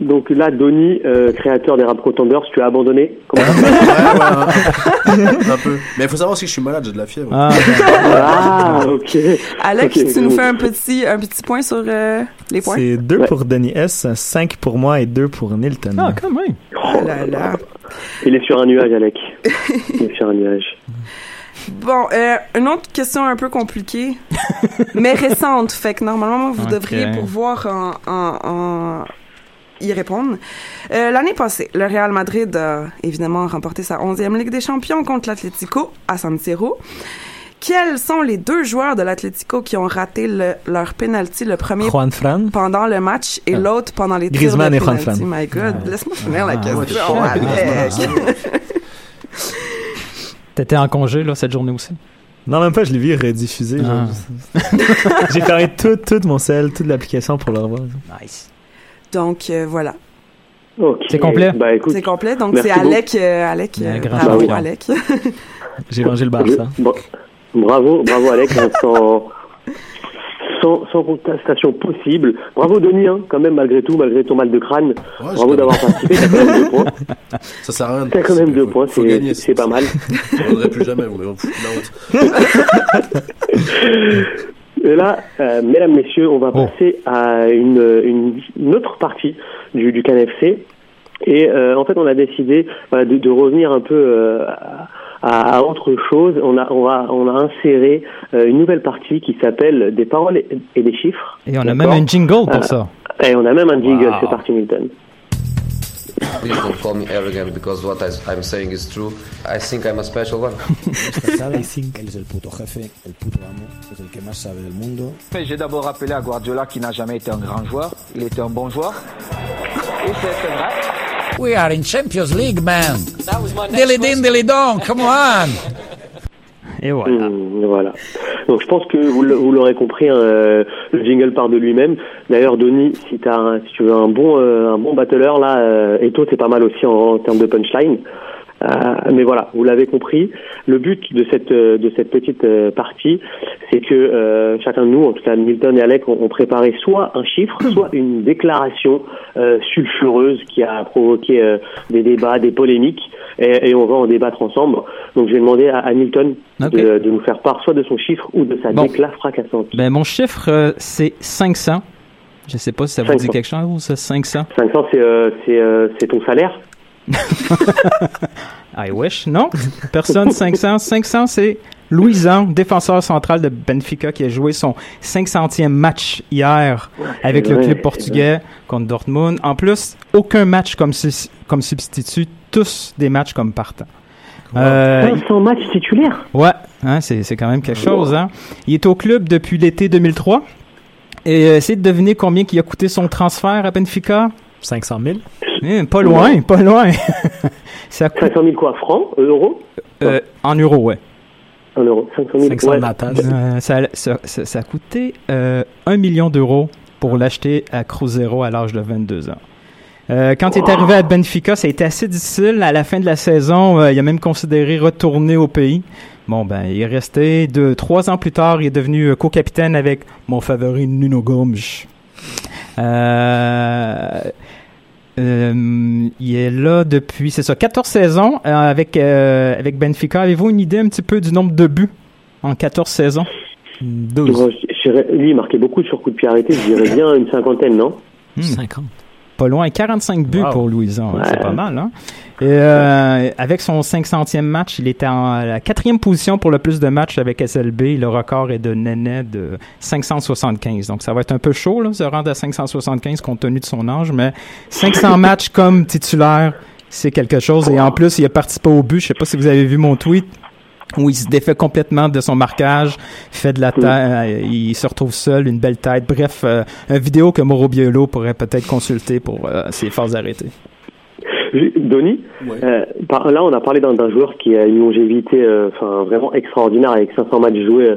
[SPEAKER 5] donc là, Donny, euh, créateur des Rap Contenders, tu as abandonné Comment <laughs>
[SPEAKER 10] un, peu. Mais il faut savoir aussi que je suis malade, j'ai de la fièvre.
[SPEAKER 8] Ah,
[SPEAKER 5] Ah, ok.
[SPEAKER 7] Alec,
[SPEAKER 5] Ok,
[SPEAKER 7] tu nous fais un petit, un petit point sur euh, les points?
[SPEAKER 9] C'est 2
[SPEAKER 5] Ouais.
[SPEAKER 9] pour Denis S, 5 pour moi et 2 pour Nilton.
[SPEAKER 8] ah, quand même.
[SPEAKER 7] Oh là là.
[SPEAKER 5] Il est sur un nuage, Alec. Il est sur un nuage.
[SPEAKER 7] Bon, euh, une autre question un peu compliquée, mais récente. Fait que normalement, vous devriez pouvoir en, en, en y répondre. Euh, L'année passée, le Real Madrid a évidemment remporté sa 11e Ligue des Champions contre l'Atlético à San Siro. Quels sont les deux joueurs de l'Atlético qui ont raté le- leur penalty, le premier
[SPEAKER 9] Juan Fran.
[SPEAKER 7] pendant le match et
[SPEAKER 9] Ah.
[SPEAKER 7] l'autre pendant les tirs
[SPEAKER 9] Griezmann
[SPEAKER 7] de
[SPEAKER 9] et Juan
[SPEAKER 7] penalty?
[SPEAKER 9] Fran.
[SPEAKER 7] My God, laisse-moi finir la
[SPEAKER 8] Ah,
[SPEAKER 7] question. Alec. <laughs>
[SPEAKER 8] T'étais en congé, là, cette journée aussi?
[SPEAKER 9] Non, même pas, je l'ai vu rediffuser.
[SPEAKER 8] Ah. <laughs> <laughs>
[SPEAKER 9] J'ai fermé tout, tout mon sel, toute l'application pour le revoir.
[SPEAKER 8] Nice.
[SPEAKER 7] Donc, euh, voilà.
[SPEAKER 8] C'est complet?
[SPEAKER 5] Bah écoute,
[SPEAKER 7] C'est complet. Donc, c'est Alec. euh, Alec. Euh, bravo. Alec. <laughs>
[SPEAKER 9] J'ai vengé le Barça.
[SPEAKER 5] bra- bravo, bravo Alec, hein, <laughs> sans, sans, sans contestation possible. Bravo Denis, hein, quand même, malgré tout, malgré ton mal de crâne.
[SPEAKER 10] Ouais,
[SPEAKER 5] Bravo d'avoir participé, t'as quand même deux points. <laughs>
[SPEAKER 10] Ça sert à rien. de
[SPEAKER 5] T'as quand même deux
[SPEAKER 10] faut-
[SPEAKER 5] points, c'est pas mal.
[SPEAKER 10] Je ne plus jamais, foutez la honte.
[SPEAKER 5] Et là, euh, mesdames, messieurs, on va passer à une, une, une autre partie du, du CanFC. Et euh, en fait, on a décidé voilà, de, de revenir un peu euh, à, à autre chose. On a, on a, on a inséré euh, une nouvelle partie qui s'appelle des paroles et, des chiffres.
[SPEAKER 8] Et on a même un jingle pour
[SPEAKER 5] Euh,
[SPEAKER 8] ça.
[SPEAKER 5] Et on a même un jingle,
[SPEAKER 8] Wow.
[SPEAKER 5] c'est parti, Milton. <coughs>
[SPEAKER 11] Please don't call me arrogant because what I, I'm saying is true. I think I'm a special one. <laughs>
[SPEAKER 12] Él es el puto jefe, el puto amo, es el que más sabe del mundo.
[SPEAKER 13] J'ai d'abord rappelé à Guardiola qui n'a jamais été un grand joueur. Il était un bon joueur. Et c'est vrai.
[SPEAKER 14] We are in Champions League, man. Dilly din, dilly dong, come on.
[SPEAKER 8] Et voilà.
[SPEAKER 5] Mmh, voilà. Donc je pense que vous l'aurez compris, hein, euh, le jingle part de lui-même. D'ailleurs, Denis, si, tu veux un bon, euh, un bon battleur, là, euh, Eto, c'est pas mal aussi en, en termes de punchline. Euh, mais voilà, vous l'avez compris. Le but de cette euh, de cette petite euh, partie, c'est que chacun de nous, en tout cas Milton et Alec, ont, ont préparé soit un chiffre, <clears throat> soit une déclaration sulfureuse qui a provoqué des débats, des polémiques, et, et on va en débattre ensemble. Donc je vais demander à, à Milton de, de nous faire part soit de son chiffre ou de sa
[SPEAKER 8] Bon.
[SPEAKER 5] décla fracassante.
[SPEAKER 8] Ben, mon chiffre, c'est 500. Je sais pas si ça vous dit
[SPEAKER 5] 500.
[SPEAKER 8] quelque chose, ça, 500.
[SPEAKER 5] 500, c'est euh, c'est euh, c'est ton salaire? <laughs>
[SPEAKER 8] I wish. Non, personne 500. 500, c'est Louisan, défenseur central de Benfica, qui a joué son 500e match hier avec le
[SPEAKER 5] vrai,
[SPEAKER 8] club portugais contre Dortmund. En plus, aucun match comme, sus- comme substitut, tous des matchs comme partant. Euh,
[SPEAKER 5] 500 matchs titulaires?
[SPEAKER 8] Ouais, hein, c'est, c'est quand même quelque chose. Hein. Il est au club depuis l'été 2003. Et euh, essayez de deviner combien il a coûté son transfert à Benfica.
[SPEAKER 9] 500 000?
[SPEAKER 8] Eh, pas loin, pas loin. <laughs> ça coûte,
[SPEAKER 5] 500 000 quoi Francs Euros
[SPEAKER 8] euh, en euros, ouais.
[SPEAKER 5] En euros 500 000 ouais.
[SPEAKER 8] Euh, ça, ça, ça, ça a coûté euh, 1 million d'euros pour l'acheter à Cruzeiro à l'âge de 22 ans. Euh, quand il est arrivé à Benfica, ça a été assez difficile. À la fin de la saison, euh, il a même considéré retourner au pays. Bon, ben, il est resté. De, trois ans plus tard, il est devenu euh, co-capitaine avec mon favori Nuno Gomes. Euh, euh, il est là depuis, c'est ça, 14 saisons euh, avec, euh, avec Benfica. Avez-vous une idée un petit peu du nombre de buts en 14 saisons?
[SPEAKER 9] 12.
[SPEAKER 5] Moi, je- je dirais- lui, il marquait beaucoup sur coup de pied arrêté, je dirais bien une cinquantaine, non?
[SPEAKER 9] 50.
[SPEAKER 8] Pas loin, 45 buts
[SPEAKER 9] Wow.
[SPEAKER 8] pour Louison,
[SPEAKER 5] Ouais.
[SPEAKER 8] c'est pas mal. Hein? Et, euh, avec son 500e match, il était en la quatrième position pour le plus de matchs avec SLB. Le record est de Nenet de 575. Donc ça va être un peu chaud, là, se rendre à 575 compte tenu de son âge, mais 500 <laughs> matchs comme titulaire, c'est quelque chose. Et en plus, il a participé au but. Je sais pas si vous avez vu mon tweet où il se défait complètement de son marquage, fait de la tête, euh, il se retrouve seul, une belle tête. Bref, euh, une vidéo que Mauro Biolo pourrait peut-être consulter pour euh, ses phases arrêtées.
[SPEAKER 5] Donny, euh, là on a parlé d'un joueur qui a une longévité euh, enfin vraiment extraordinaire avec 500 matchs joués euh,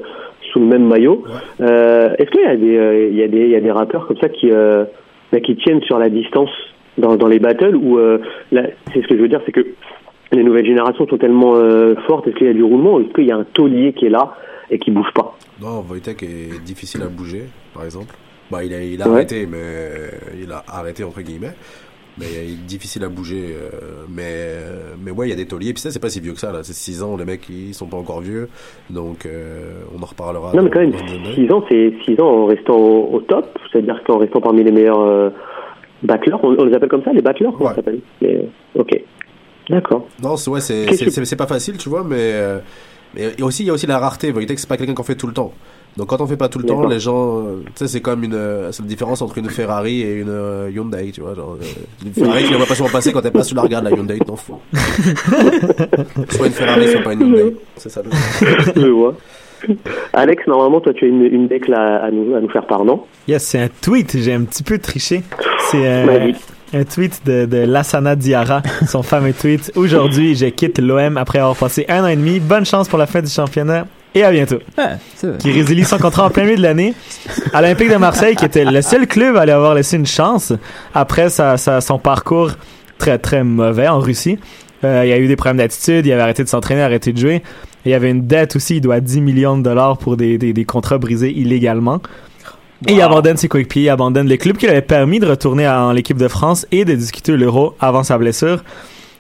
[SPEAKER 5] sous le même maillot. Euh, Est-ce qu'il y a des euh, il y a des il y a des rappeurs comme ça qui euh, bah, qui tiennent sur la distance dans, dans les battles ou euh, c'est ce que je veux dire c'est que les nouvelles générations sont tellement euh, fortes est-ce qu'il y a du roulement ou est-ce qu'il y a un taulier qui est là et qui bouge pas?
[SPEAKER 10] Non, Wojtek est difficile à bouger, par exemple. Bah, il a, il a
[SPEAKER 5] Ouais.
[SPEAKER 10] arrêté, mais il a arrêté entre guillemets. Mais il est difficile à bouger. euh, mais, mais ouais, il y a des tauliers. Puis ça, c'est pas si vieux que ça. Là, c'est 6 ans. Les mecs, ils sont pas encore vieux. Donc, euh, on en reparlera.
[SPEAKER 5] Non mais quand même
[SPEAKER 10] dans une année.
[SPEAKER 5] 6 ans c'est 6 ans en restant au, au top c'est-à-dire qu'en restant parmi les meilleurs euh, battleurs on, on les appelle comme ça les battleurs ça s'appelle? Les- ok d'accord
[SPEAKER 10] Non, c'est ouais, c'est pas facile, tu vois, mais euh, mais et aussi il y a aussi la rareté. Wojtek, c'est pas quelqu'un qu'on fait tout le temps. Donc quand on fait pas tout le temps, les gens, euh, tu sais, c'est comme une, euh, c'est la différence entre une Ferrari et une euh, Hyundai, tu vois. Genre, euh, une Ferrari, tu la vois pas souvent passer quand t'es pas sur la regarde la Hyundai, t'en fous. <laughs> soit une Ferrari, soit pas une Hyundai. C'est ça. le-
[SPEAKER 5] je vois Alex normalement toi tu as une, une deck là à nous, à nous faire part non?
[SPEAKER 9] Yes, c'est un tweet. J'ai un petit peu triché. C'est un,
[SPEAKER 5] Vas-y.
[SPEAKER 9] Un tweet de, de Lassana Diarra, <laughs> son fameux tweet. Aujourd'hui, je quitte l'OM après avoir passé un an et demi. Bonne chance pour la fin du championnat et à bientôt. Qui résilie son contrat en plein milieu de l'année à l'Olympique de Marseille, qui était le seul club à lui avoir laissé une chance après sa, sa- son parcours très très mauvais en Russie. Euh, il y a eu des problèmes d'attitude, il avait arrêté de s'entraîner, arrêté de jouer. Et il y avait une dette aussi, il doit 10 millions de dollars pour des, des, des contrats brisés illégalement. Et il abandonne ses coéquipiers, il abandonne les clubs qui lui avaient permis de retourner en l'équipe de France et de discuter l'euro avant sa blessure.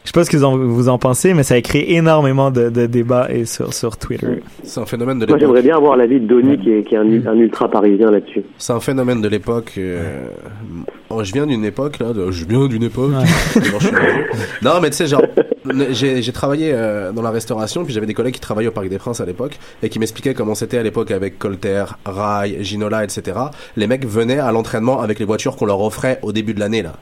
[SPEAKER 9] Je sais pas ce que vous en, vous en pensez, mais ça a créé énormément de, de débats et sur, sur Twitter.
[SPEAKER 10] C'est un phénomène de
[SPEAKER 5] Moi,
[SPEAKER 10] l'époque.
[SPEAKER 5] j'aimerais bien avoir l'avis de Donny, qui est, qui est un, un ultra parisien là-dessus.
[SPEAKER 10] C'est un phénomène de l'époque. euh, oh, je viens d'une époque là. de- je viens d'une époque. <laughs> Non, mais tu sais, genre, j'ai j'ai travaillé euh, dans la restauration, puis j'avais des collègues qui travaillaient au Parc des Princes à l'époque et qui m'expliquaient comment c'était à l'époque avec Colter, Rai, Ginola, etc. Les mecs venaient à l'entraînement avec les voitures qu'on leur offrait au début de l'année là.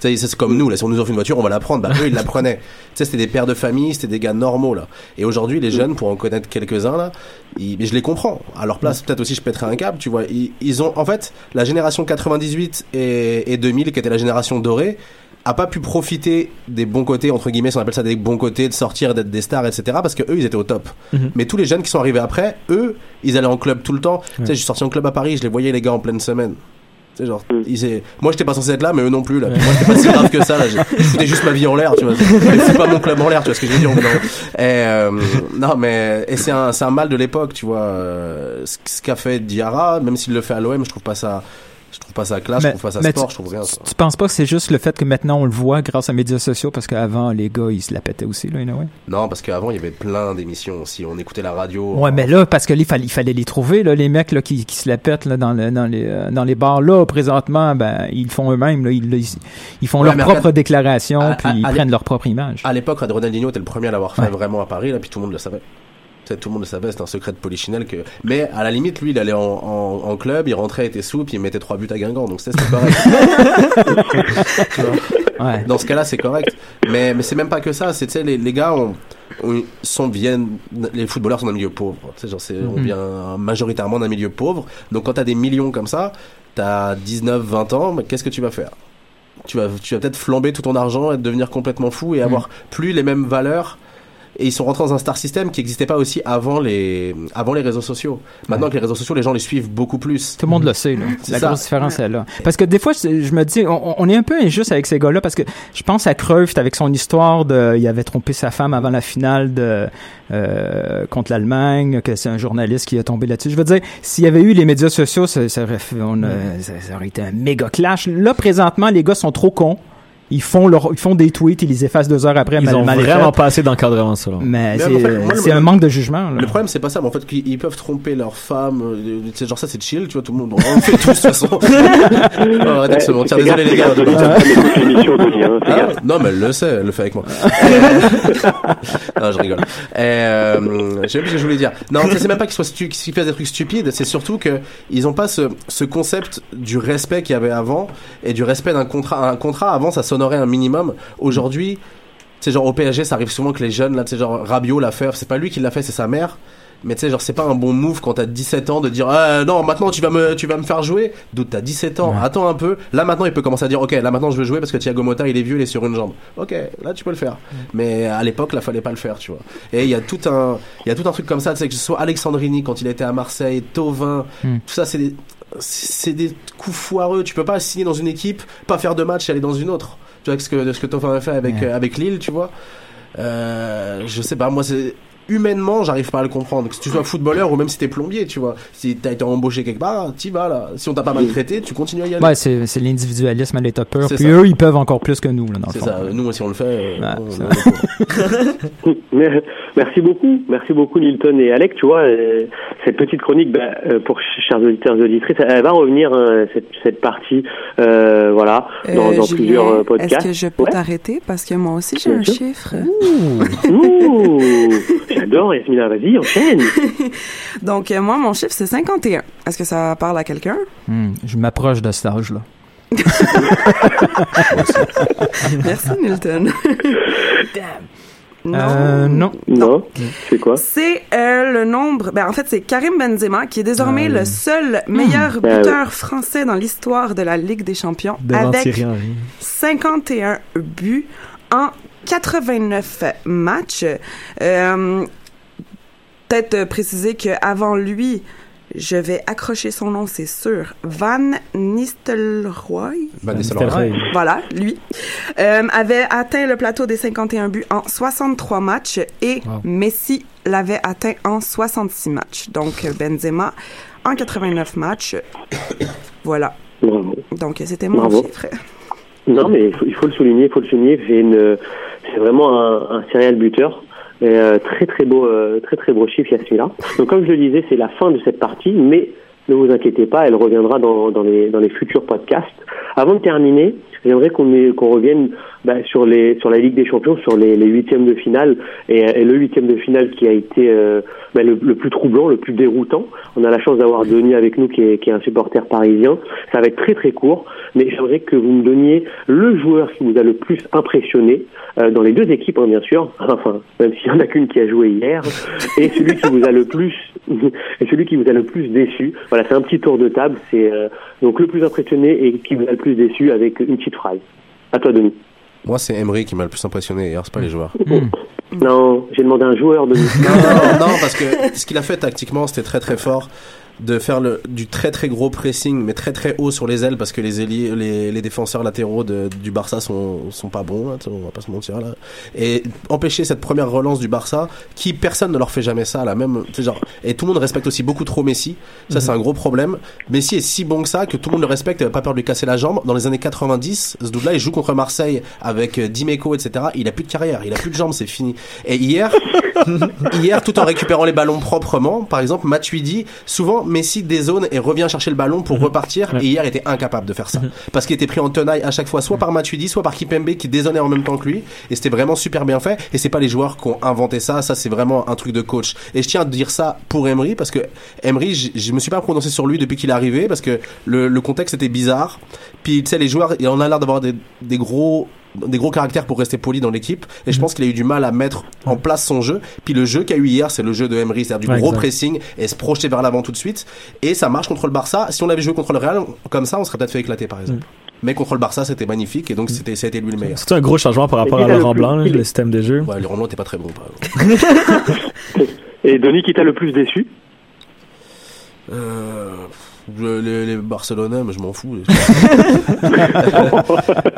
[SPEAKER 10] C'est comme nous, là, si on nous offre une voiture, on va la prendre. Bah, eux, ils la prenaient. C'était des pères de famille, c'était des gars normaux, là. Et aujourd'hui, les jeunes, pour en connaître quelques-uns, là, ils- mais je les comprends. À leur place, peut-être aussi, je pèterais un câble, tu vois. Ils, ils ont, en fait, la génération 98 et, et 2000, qui était la génération dorée, a pas pu profiter des bons côtés, entre guillemets, si on appelle ça des bons côtés, de sortir, d'être des stars, etc., parce que eux, ils étaient au top.
[SPEAKER 9] Mhm.
[SPEAKER 10] Mais tous les jeunes qui sont arrivés après, eux, ils allaient en club tout le temps. Tu sais, je suis sorti en club à Paris, je les voyais, les gars, en pleine semaine. Sais, genre, ils est- moi j'étais pas censé être là, mais eux non plus, là. Puis moi j'étais pas si grave que ça, là. Je foutais juste ma vie en l'air, tu vois. C'est pas mon club en l'air, tu vois ce que je veux dire. Et, euh, non, mais, et c'est un, c'est un mal de l'époque, tu vois. euh, Ce, ce qu'a fait Diarra, même s'il le fait à l'OM, je trouve pas ça, je trouve pas ça classe, je trouve pas ça sport, je trouve rien. ça.
[SPEAKER 8] Tu penses pas que c'est juste le fait que maintenant on le voit grâce aux médias sociaux parce qu'avant les gars ils se la pétaient aussi là, anyway?
[SPEAKER 10] Non, parce qu'avant il y avait plein d'émissions aussi. On écoutait la radio.
[SPEAKER 8] Ouais, mais là parce que il fallait, il fallait les trouver là, les mecs là qui, qui se la pètent là dans, le- dans les euh, dans les bars là présentement ben ils le font eux-mêmes là, ils, ils, ils font
[SPEAKER 10] Ouais,
[SPEAKER 8] leur
[SPEAKER 10] mais
[SPEAKER 8] propre
[SPEAKER 10] regarde,
[SPEAKER 8] déclaration
[SPEAKER 10] à-
[SPEAKER 8] puis
[SPEAKER 10] à-
[SPEAKER 8] ils
[SPEAKER 10] à
[SPEAKER 8] prennent leur propre image.
[SPEAKER 10] À l'époque, Ronaldinho était le premier à l'avoir fait
[SPEAKER 8] Ouais.
[SPEAKER 10] vraiment à Paris, là, puis tout le monde le savait. Tout le monde le savait, c'était un secret de polichinelle que. Mais à la limite, lui, il allait en, en, en club, il rentrait, il était sous, puis il mettait trois buts à Guingamp, donc c'était. Tu vois Dans ce cas-là, c'est correct. Mais, mais c'est même pas que ça, c'est, tu sais, les, les gars ont, ont- sont, viennent, les footballeurs sont d'un milieu pauvre. Tu sais, genre, c'est, on
[SPEAKER 8] Mhm.
[SPEAKER 10] vient majoritairement d'un milieu pauvre. Donc quand t'as des millions comme ça, t'as 19, 20 ans, mais qu'est-ce que tu vas faire? tu vas, tu vas peut-être flamber tout ton argent et devenir complètement fou et avoir plus les mêmes valeurs. Et ils sont rentrés dans un star system qui n'existait pas aussi avant les, avant les réseaux sociaux. Maintenant que les réseaux sociaux, les gens les suivent beaucoup plus.
[SPEAKER 8] Tout le monde le sait, là.
[SPEAKER 10] C'est
[SPEAKER 8] La
[SPEAKER 10] ça.
[SPEAKER 8] grosse différence est là. Parce que des fois, je, me dis, on, on est un peu injuste avec ces gars-là parce que je pense à Cruyff avec son histoire de, il avait trompé sa femme avant la finale de, euh, contre l'Allemagne, que c'est un journaliste qui a tombé là-dessus. Je veux dire, s'il y avait eu les médias sociaux, ça, ça aurait, fait- on a- ça, ça aurait été un méga clash. Là, présentement, les gars sont trop cons. Ils font leur, ils font des tweets, ils les effacent deux heures après.
[SPEAKER 9] Ils
[SPEAKER 8] mal-
[SPEAKER 9] ont
[SPEAKER 8] mal
[SPEAKER 9] vraiment
[SPEAKER 8] fait.
[SPEAKER 9] pas assez d'encadrement, selon.
[SPEAKER 8] Mais
[SPEAKER 10] Mais
[SPEAKER 8] c'est
[SPEAKER 10] en fait,
[SPEAKER 8] c'est un manque de jugement. là.
[SPEAKER 10] Le problème, c'est pas ça, mais en fait, qu'ils ils peuvent tromper leur femme. euh, sais, genre, ça, c'est chill, tu vois, tout le monde. On le fait tous, de toute façon. <laughs> Oh, arrêtez de se mentir. Désolé, les gars. <laughs> Ah, non, mais elle le sait, elle le fait avec moi. <laughs> non, je rigole. Et, euh, je sais plus ce que je voulais dire. Non, c'est même pas qu'ils soient stu- qu'ils fassent des trucs stupides, c'est surtout que ils ont pas ce, ce concept du respect qu'il y avait avant et du respect d'un contrat. Un contrat avant, ça s'honorait un minimum. Aujourd'hui, c'est genre au PSG, ça arrive souvent que les jeunes là, tu sais genre Rabiot l'a fait, c'est pas lui qui l'a fait, c'est sa mère. Mais tu sais genre c'est pas un bon move quand t'as 17 ans de dire ah, non maintenant tu vas me tu vas me faire jouer. D'où t'as 17 ans, attends un peu. Là maintenant il peut commencer à dire ok là maintenant je veux jouer parce que Thiago Motta il est vieux il est sur une jambe. Ok là tu peux le faire. Mais à l'époque là fallait pas le faire tu vois. Et il y a tout un il y a tout un truc comme ça tu sais que ce soit Alexandrini quand il était à Marseille, Tovin,
[SPEAKER 8] Hmm.
[SPEAKER 10] tout ça c'est des c'est des coups foireux. Tu peux pas signer dans une équipe, pas faire de match et aller dans une autre. Tu vois ce que ce que Tovin a fait avec
[SPEAKER 8] Ouais.
[SPEAKER 10] euh, avec Lille, tu vois. Euh, je sais pas, moi c'est humainement, j'arrive pas à le comprendre. Que tu sois footballeur ou même si t'es plombier, tu vois. Si t'as été embauché quelque part, t'y vas là. Si on t'a pas maltraité, tu continues à y aller.
[SPEAKER 8] Ouais, c'est c'est l'individualisme à l'état pur. Puis
[SPEAKER 10] ça.
[SPEAKER 8] eux, ils peuvent encore plus que nous, là, dans le
[SPEAKER 10] C'est
[SPEAKER 8] fond.
[SPEAKER 10] ça. Nous, si on le fait, euh,
[SPEAKER 8] Ouais,
[SPEAKER 10] on- <laughs>
[SPEAKER 5] Merci beaucoup, merci beaucoup Nilton et Alec. Tu vois, euh, cette petite chronique, bah, euh, pour ch- chers auditeurs et auditrices, elle va revenir hein, cette, cette partie, euh, voilà, dans,
[SPEAKER 7] Euh,
[SPEAKER 5] dans
[SPEAKER 7] Julien,
[SPEAKER 5] plusieurs podcasts.
[SPEAKER 7] Est-ce que je peux
[SPEAKER 5] Ouais.
[SPEAKER 7] t'arrêter? Parce que moi aussi j'ai
[SPEAKER 5] Bien
[SPEAKER 7] un
[SPEAKER 5] sûr.
[SPEAKER 7] chiffre.
[SPEAKER 5] Ouh, <laughs> j'adore Yasmina, vas-y, enchaîne. <laughs>
[SPEAKER 7] Donc euh, moi mon chiffre c'est 51. Est-ce que ça parle à quelqu'un?
[SPEAKER 8] Hmm, je m'approche de cet âge-là. <laughs>
[SPEAKER 7] Merci Nilton. <laughs> Non.
[SPEAKER 8] Euh, non?
[SPEAKER 5] Non, c'est quoi?
[SPEAKER 7] C'est euh, le nombre. Ben, en fait, c'est Karim Benzema qui est désormais le seul meilleur
[SPEAKER 5] Ben
[SPEAKER 7] buteur français dans l'histoire de la Ligue des Champions
[SPEAKER 9] Devant
[SPEAKER 7] avec
[SPEAKER 9] Thierry Henry.
[SPEAKER 7] 51 buts en 89 matchs. Euh, Peut-être préciser qu'avant lui, je vais accrocher son nom, c'est sûr, Van Nistelrooy.
[SPEAKER 10] Van Nistelrooy.
[SPEAKER 7] Voilà, lui. Euh, avait atteint le plateau des 51 buts en 63 matchs et
[SPEAKER 8] Wow.
[SPEAKER 7] Messi l'avait atteint en 66 matchs. Donc Benzema en 89 matchs. <coughs> voilà.
[SPEAKER 5] Bravo.
[SPEAKER 7] Donc c'était mon
[SPEAKER 5] Bravo.
[SPEAKER 7] chiffre.
[SPEAKER 5] Non, mais il faut, il le souligner, il faut le souligner. C'est vraiment un, un serial buteur. Et, euh, très très beau, euh, très très beau chiffre Yasmina. Donc comme je le disais, c'est la fin de cette partie, mais ne vous inquiétez pas, elle reviendra dans les futurs podcasts. Avant de terminer, j'aimerais qu'on qu'on revienne bah, sur les sur la Ligue des Champions, sur les, les huitièmes de finale et, et le huitième de finale qui a été euh, bah, le, le plus troublant, le plus déroutant. On a la chance d'avoir Denis avec nous qui est, qui est un supporter parisien. Ça va être très très court, mais j'aimerais que vous me donniez le joueur qui vous a le plus impressionné euh, dans les deux équipes, hein, bien sûr. Enfin, même s'il y en a qu'une qui a joué hier, et celui qui vous a le plus <laughs> et celui qui vous a le plus déçu. Voilà, c'est un petit tour de table. C'est euh, donc le plus impressionné et qui vous a le plus déçu avec une petite phrase. À toi, Denis.
[SPEAKER 10] Moi, c'est Emery qui m'a le plus impressionné hier, c'est pas les joueurs.
[SPEAKER 5] Non, j'ai demandé à un joueur de.
[SPEAKER 10] non, non, non, parce que ce qu'il a fait tactiquement, c'était très très fort de faire le, du très très gros pressing, mais très très haut sur les ailes, parce que les ailiers, les, les défenseurs latéraux de, du Barça sont, sont pas bons, là, sais, on va pas se mentir là. Et empêcher cette première relance du Barça, qui personne ne leur fait jamais ça, là, même, genre, et tout le monde respecte aussi beaucoup trop Messi. Ça, c'est un gros problème. Messi est si bon que ça que tout le monde le respecte, pas peur de lui casser la jambe. Dans les années 90, ce dude-là, il joue contre Marseille avec euh, Dimeco, etc. Il a plus de carrière, il a plus de jambes, c'est fini. Et hier, <laughs> hier, tout en récupérant les ballons proprement, par exemple, Matuidi, souvent Messi dézone et revient chercher le ballon pour repartir. Et hier, il était incapable de faire ça. Parce qu'il était pris en tenaille à chaque fois, soit par Matuidi, soit par Kipembe qui dézonnait en même temps que lui. Et c'était vraiment super bien fait. Et c'est pas les joueurs qui ont inventé ça. Ça, c'est vraiment un truc de coach. Et je tiens à dire ça pour Emery parce que Emery, je, je me suis pas prononcé sur lui depuis qu'il est arrivé parce que le, le contexte était bizarre. Puis, tu sais, les joueurs, il en a l'air d'avoir des, des gros des gros caractères pour rester poli dans l'équipe. Et je pense qu'il a eu du mal à mettre en place son jeu. Puis le jeu qu'il y a eu hier c'est le jeu de Emery c'est-à-dire du
[SPEAKER 9] Ouais,
[SPEAKER 10] gros
[SPEAKER 9] exact.
[SPEAKER 10] pressing et se projeter vers l'avant tout de suite. Et ça marche contre le Barça. Si on avait joué contre le Real comme ça on serait peut-être fait éclater par exemple. Mais contre le Barça c'était magnifique et donc c'était ça a été lui le meilleur.
[SPEAKER 9] C'est un gros changement par rapport à Laurent
[SPEAKER 5] le
[SPEAKER 9] Blanc, le système de jeu.
[SPEAKER 10] ouais Laurent n'était pas très bon par exemple. <laughs>
[SPEAKER 5] Et Denis, qui t'a le plus déçu?
[SPEAKER 10] Euh, je- les, les Barcelonais, mais je m'en fous. <laughs>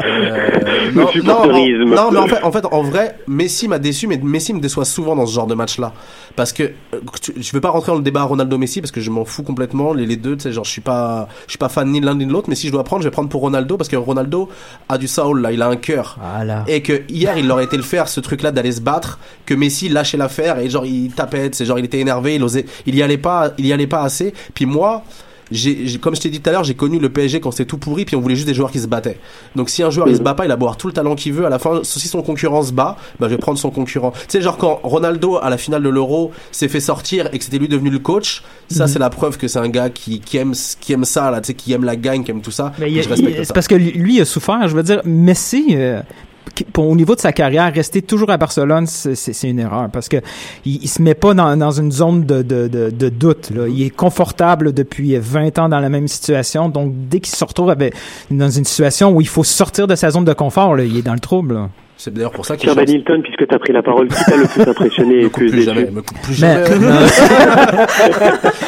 [SPEAKER 10] Euh, non, non,
[SPEAKER 5] supporterisme.
[SPEAKER 10] non, mais en fait, en fait, en vrai, Messi m'a déçu, mais Messi me déçoit souvent dans ce genre de match-là, parce que euh, tu- je vais pas rentrer dans le débat Ronaldo-Messi parce que je m'en fous complètement. Les, les deux, tu sais, genre, je suis pas, je suis pas fan ni de l'un ni de l'autre, mais si je dois prendre, je vais prendre pour Ronaldo parce que Ronaldo a du soul là, il a un cœur.
[SPEAKER 8] Voilà.
[SPEAKER 10] Et que hier, il aurait été le faire, ce truc-là d'aller se battre, que Messi lâchait l'affaire et genre il tapait, c'est genre il était énervé, il osait, il y allait pas, il y allait pas assez. Puis moi, j'ai, comme je t'ai dit tout à l'heure, j'ai connu le PSG quand c'était tout pourri, puis on voulait juste des joueurs qui se battaient. Donc si un joueur il se bat pas, il a beau avoir tout le talent qu'il veut, à la fin, si son concurrent se bat, bah, je vais prendre son concurrent. Tu sais, genre quand Ronaldo à la finale de l'Euro s'est fait sortir et que c'était lui devenu le coach, ça
[SPEAKER 8] Mhm.
[SPEAKER 10] c'est la preuve que c'est un gars qui, qui aime, qui aime ça, là, tu sais, qui aime la gagne, qui aime tout ça.
[SPEAKER 8] Mais
[SPEAKER 10] Et
[SPEAKER 8] il-
[SPEAKER 10] je respecte
[SPEAKER 8] il-
[SPEAKER 10] ça.
[SPEAKER 8] c'est parce que lui, a souffert. Je veux dire, Messi, euh, au niveau de sa carrière, rester toujours à Barcelone, c'est une erreur parce que il, se met pas dans, une zone de, doute. Il est confortable depuis 20 ans dans la même situation. Donc, dès qu'il se retrouve dans une situation où il faut sortir de sa zone de confort, il est dans le trouble.
[SPEAKER 10] C'est d'ailleurs pour ça qu'il
[SPEAKER 5] Tiens, Hilton, puisque tu as pris la parole, qui t'a le plus impressionné et le plus
[SPEAKER 10] plus
[SPEAKER 5] déçu
[SPEAKER 10] jamais, me coupe plus
[SPEAKER 8] Mais-
[SPEAKER 10] jamais. <laughs>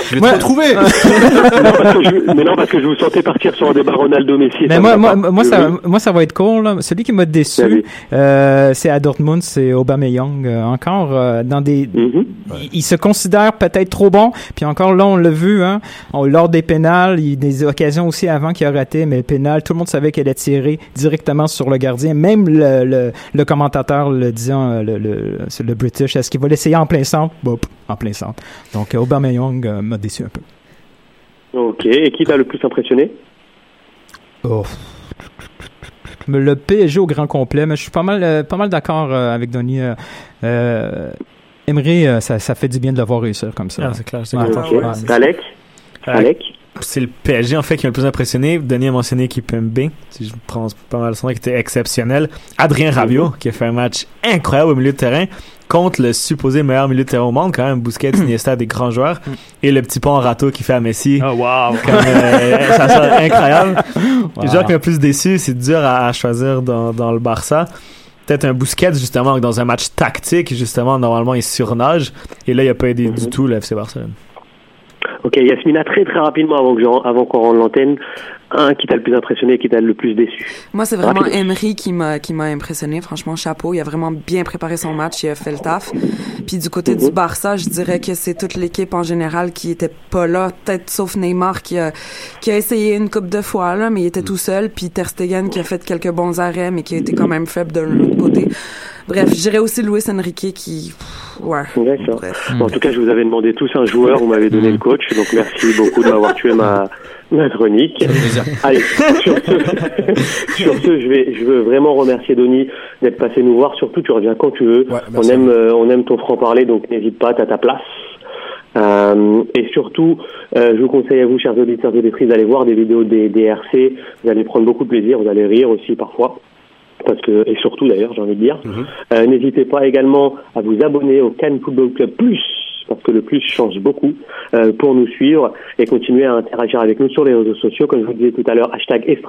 [SPEAKER 10] je vais
[SPEAKER 8] Moi-
[SPEAKER 10] te retrouver. <laughs>
[SPEAKER 5] non, parce que je, mais non, parce que je vous sentais partir sur un débat
[SPEAKER 8] Mais
[SPEAKER 5] ça
[SPEAKER 8] moi, moi, moi, ça, moi, ça va être court. Là. Celui qui m'a déçu, euh, c'est à Dortmund, c'est Aubameyang. Euh, encore euh, dans des,
[SPEAKER 5] Mhm.
[SPEAKER 8] il, il se considère peut-être trop bon. Puis encore là, on l'a vu, hein, on, lors des pénals, il y a des occasions aussi avant qu'il a raté, mais le pénal, tout le monde savait qu'elle allait tirer directement sur le gardien. Même le, le, le commentateur le disant, euh, le, le, le British, est-ce qu'il va l'essayer en plein centre? Bop, en plein centre. Donc euh, Aubameyang euh, m'a déçu un peu.
[SPEAKER 5] Ok, et qui t'a le plus impressionné?
[SPEAKER 8] Oh. Le PSG au grand complet, mais je suis pas mal, euh, pas mal d'accord euh, avec Denis. Euh, Emery, ça, ça fait du bien de l'avoir réussir comme ça.
[SPEAKER 9] Ah, c'est clair, c'est
[SPEAKER 8] Ouais.
[SPEAKER 5] Alec Alec
[SPEAKER 9] C'est le PSG en fait qui m'a le plus impressionné. Denis a mentionné Kipembe, si je prends pas mal son nom, qui était exceptionnel. Adrien Rabiot qui a fait un match incroyable au milieu de terrain contre le supposé meilleur milieu de terrain au monde quand même Busquets, Iniesta, des grands joueurs et le petit pont râteau qui fait à Messi.
[SPEAKER 8] Oh, wow!
[SPEAKER 9] Comme, euh, <laughs> ça sent incroyable.
[SPEAKER 8] Wow.
[SPEAKER 9] Le joueur qui m'a le plus déçu, c'est dur à, à choisir dans, dans le Barça. Peut-être un Busquets, justement, dans un match tactique, justement, normalement, il surnage. Et là, il a pas aidé du tout le FC Barcelone.
[SPEAKER 5] Ok, Yasmina, très très rapidement avant que je- avant qu'on rende l'antenne, un qui t'a le plus impressionné, qui t'a le plus déçu?
[SPEAKER 7] Moi, c'est vraiment. Emery qui m'a qui m'a impressionné. Franchement, chapeau. Il a vraiment bien préparé son match. Il a fait le taf. Puis du côté du Barça, je dirais que c'est toute l'équipe en général qui était pas là, peut-être sauf Neymar qui a qui a essayé une coupe de fois là, mais il était tout seul. Puis Ter Stegen qui a fait quelques bons arrêts, mais qui a été quand même faible de l'autre côté. Bref, je dirais aussi Luis Enrique qui, ouais.
[SPEAKER 5] D'accord. Bon, en tout cas, je vous avais demandé tous un joueur, vous m'avez donné le coach, donc merci beaucoup de m'avoir tué ma, ma chronique. Allez, sur ce, <laughs> sur ce, je vais, je veux vraiment remercier Denis d'être passé nous voir. Surtout, tu reviens quand tu veux. on aime, euh, on aime ton franc parler, donc n'hésite pas, t'as ta place. Euh, et surtout, euh, je vous conseille à vous, chers auditeurs et auditrices, d'aller voir des vidéos des, des RC. Vous allez prendre beaucoup de plaisir, vous allez rire aussi parfois. Parce que, et surtout d'ailleurs, j'ai envie de dire. Euh, N'hésitez pas également à vous abonner au Cannes Football Club Plus, parce que le plus change beaucoup, euh, pour nous suivre et continuer à interagir avec nous sur les réseaux sociaux. Comme je vous disais tout à l'heure, hashtag extra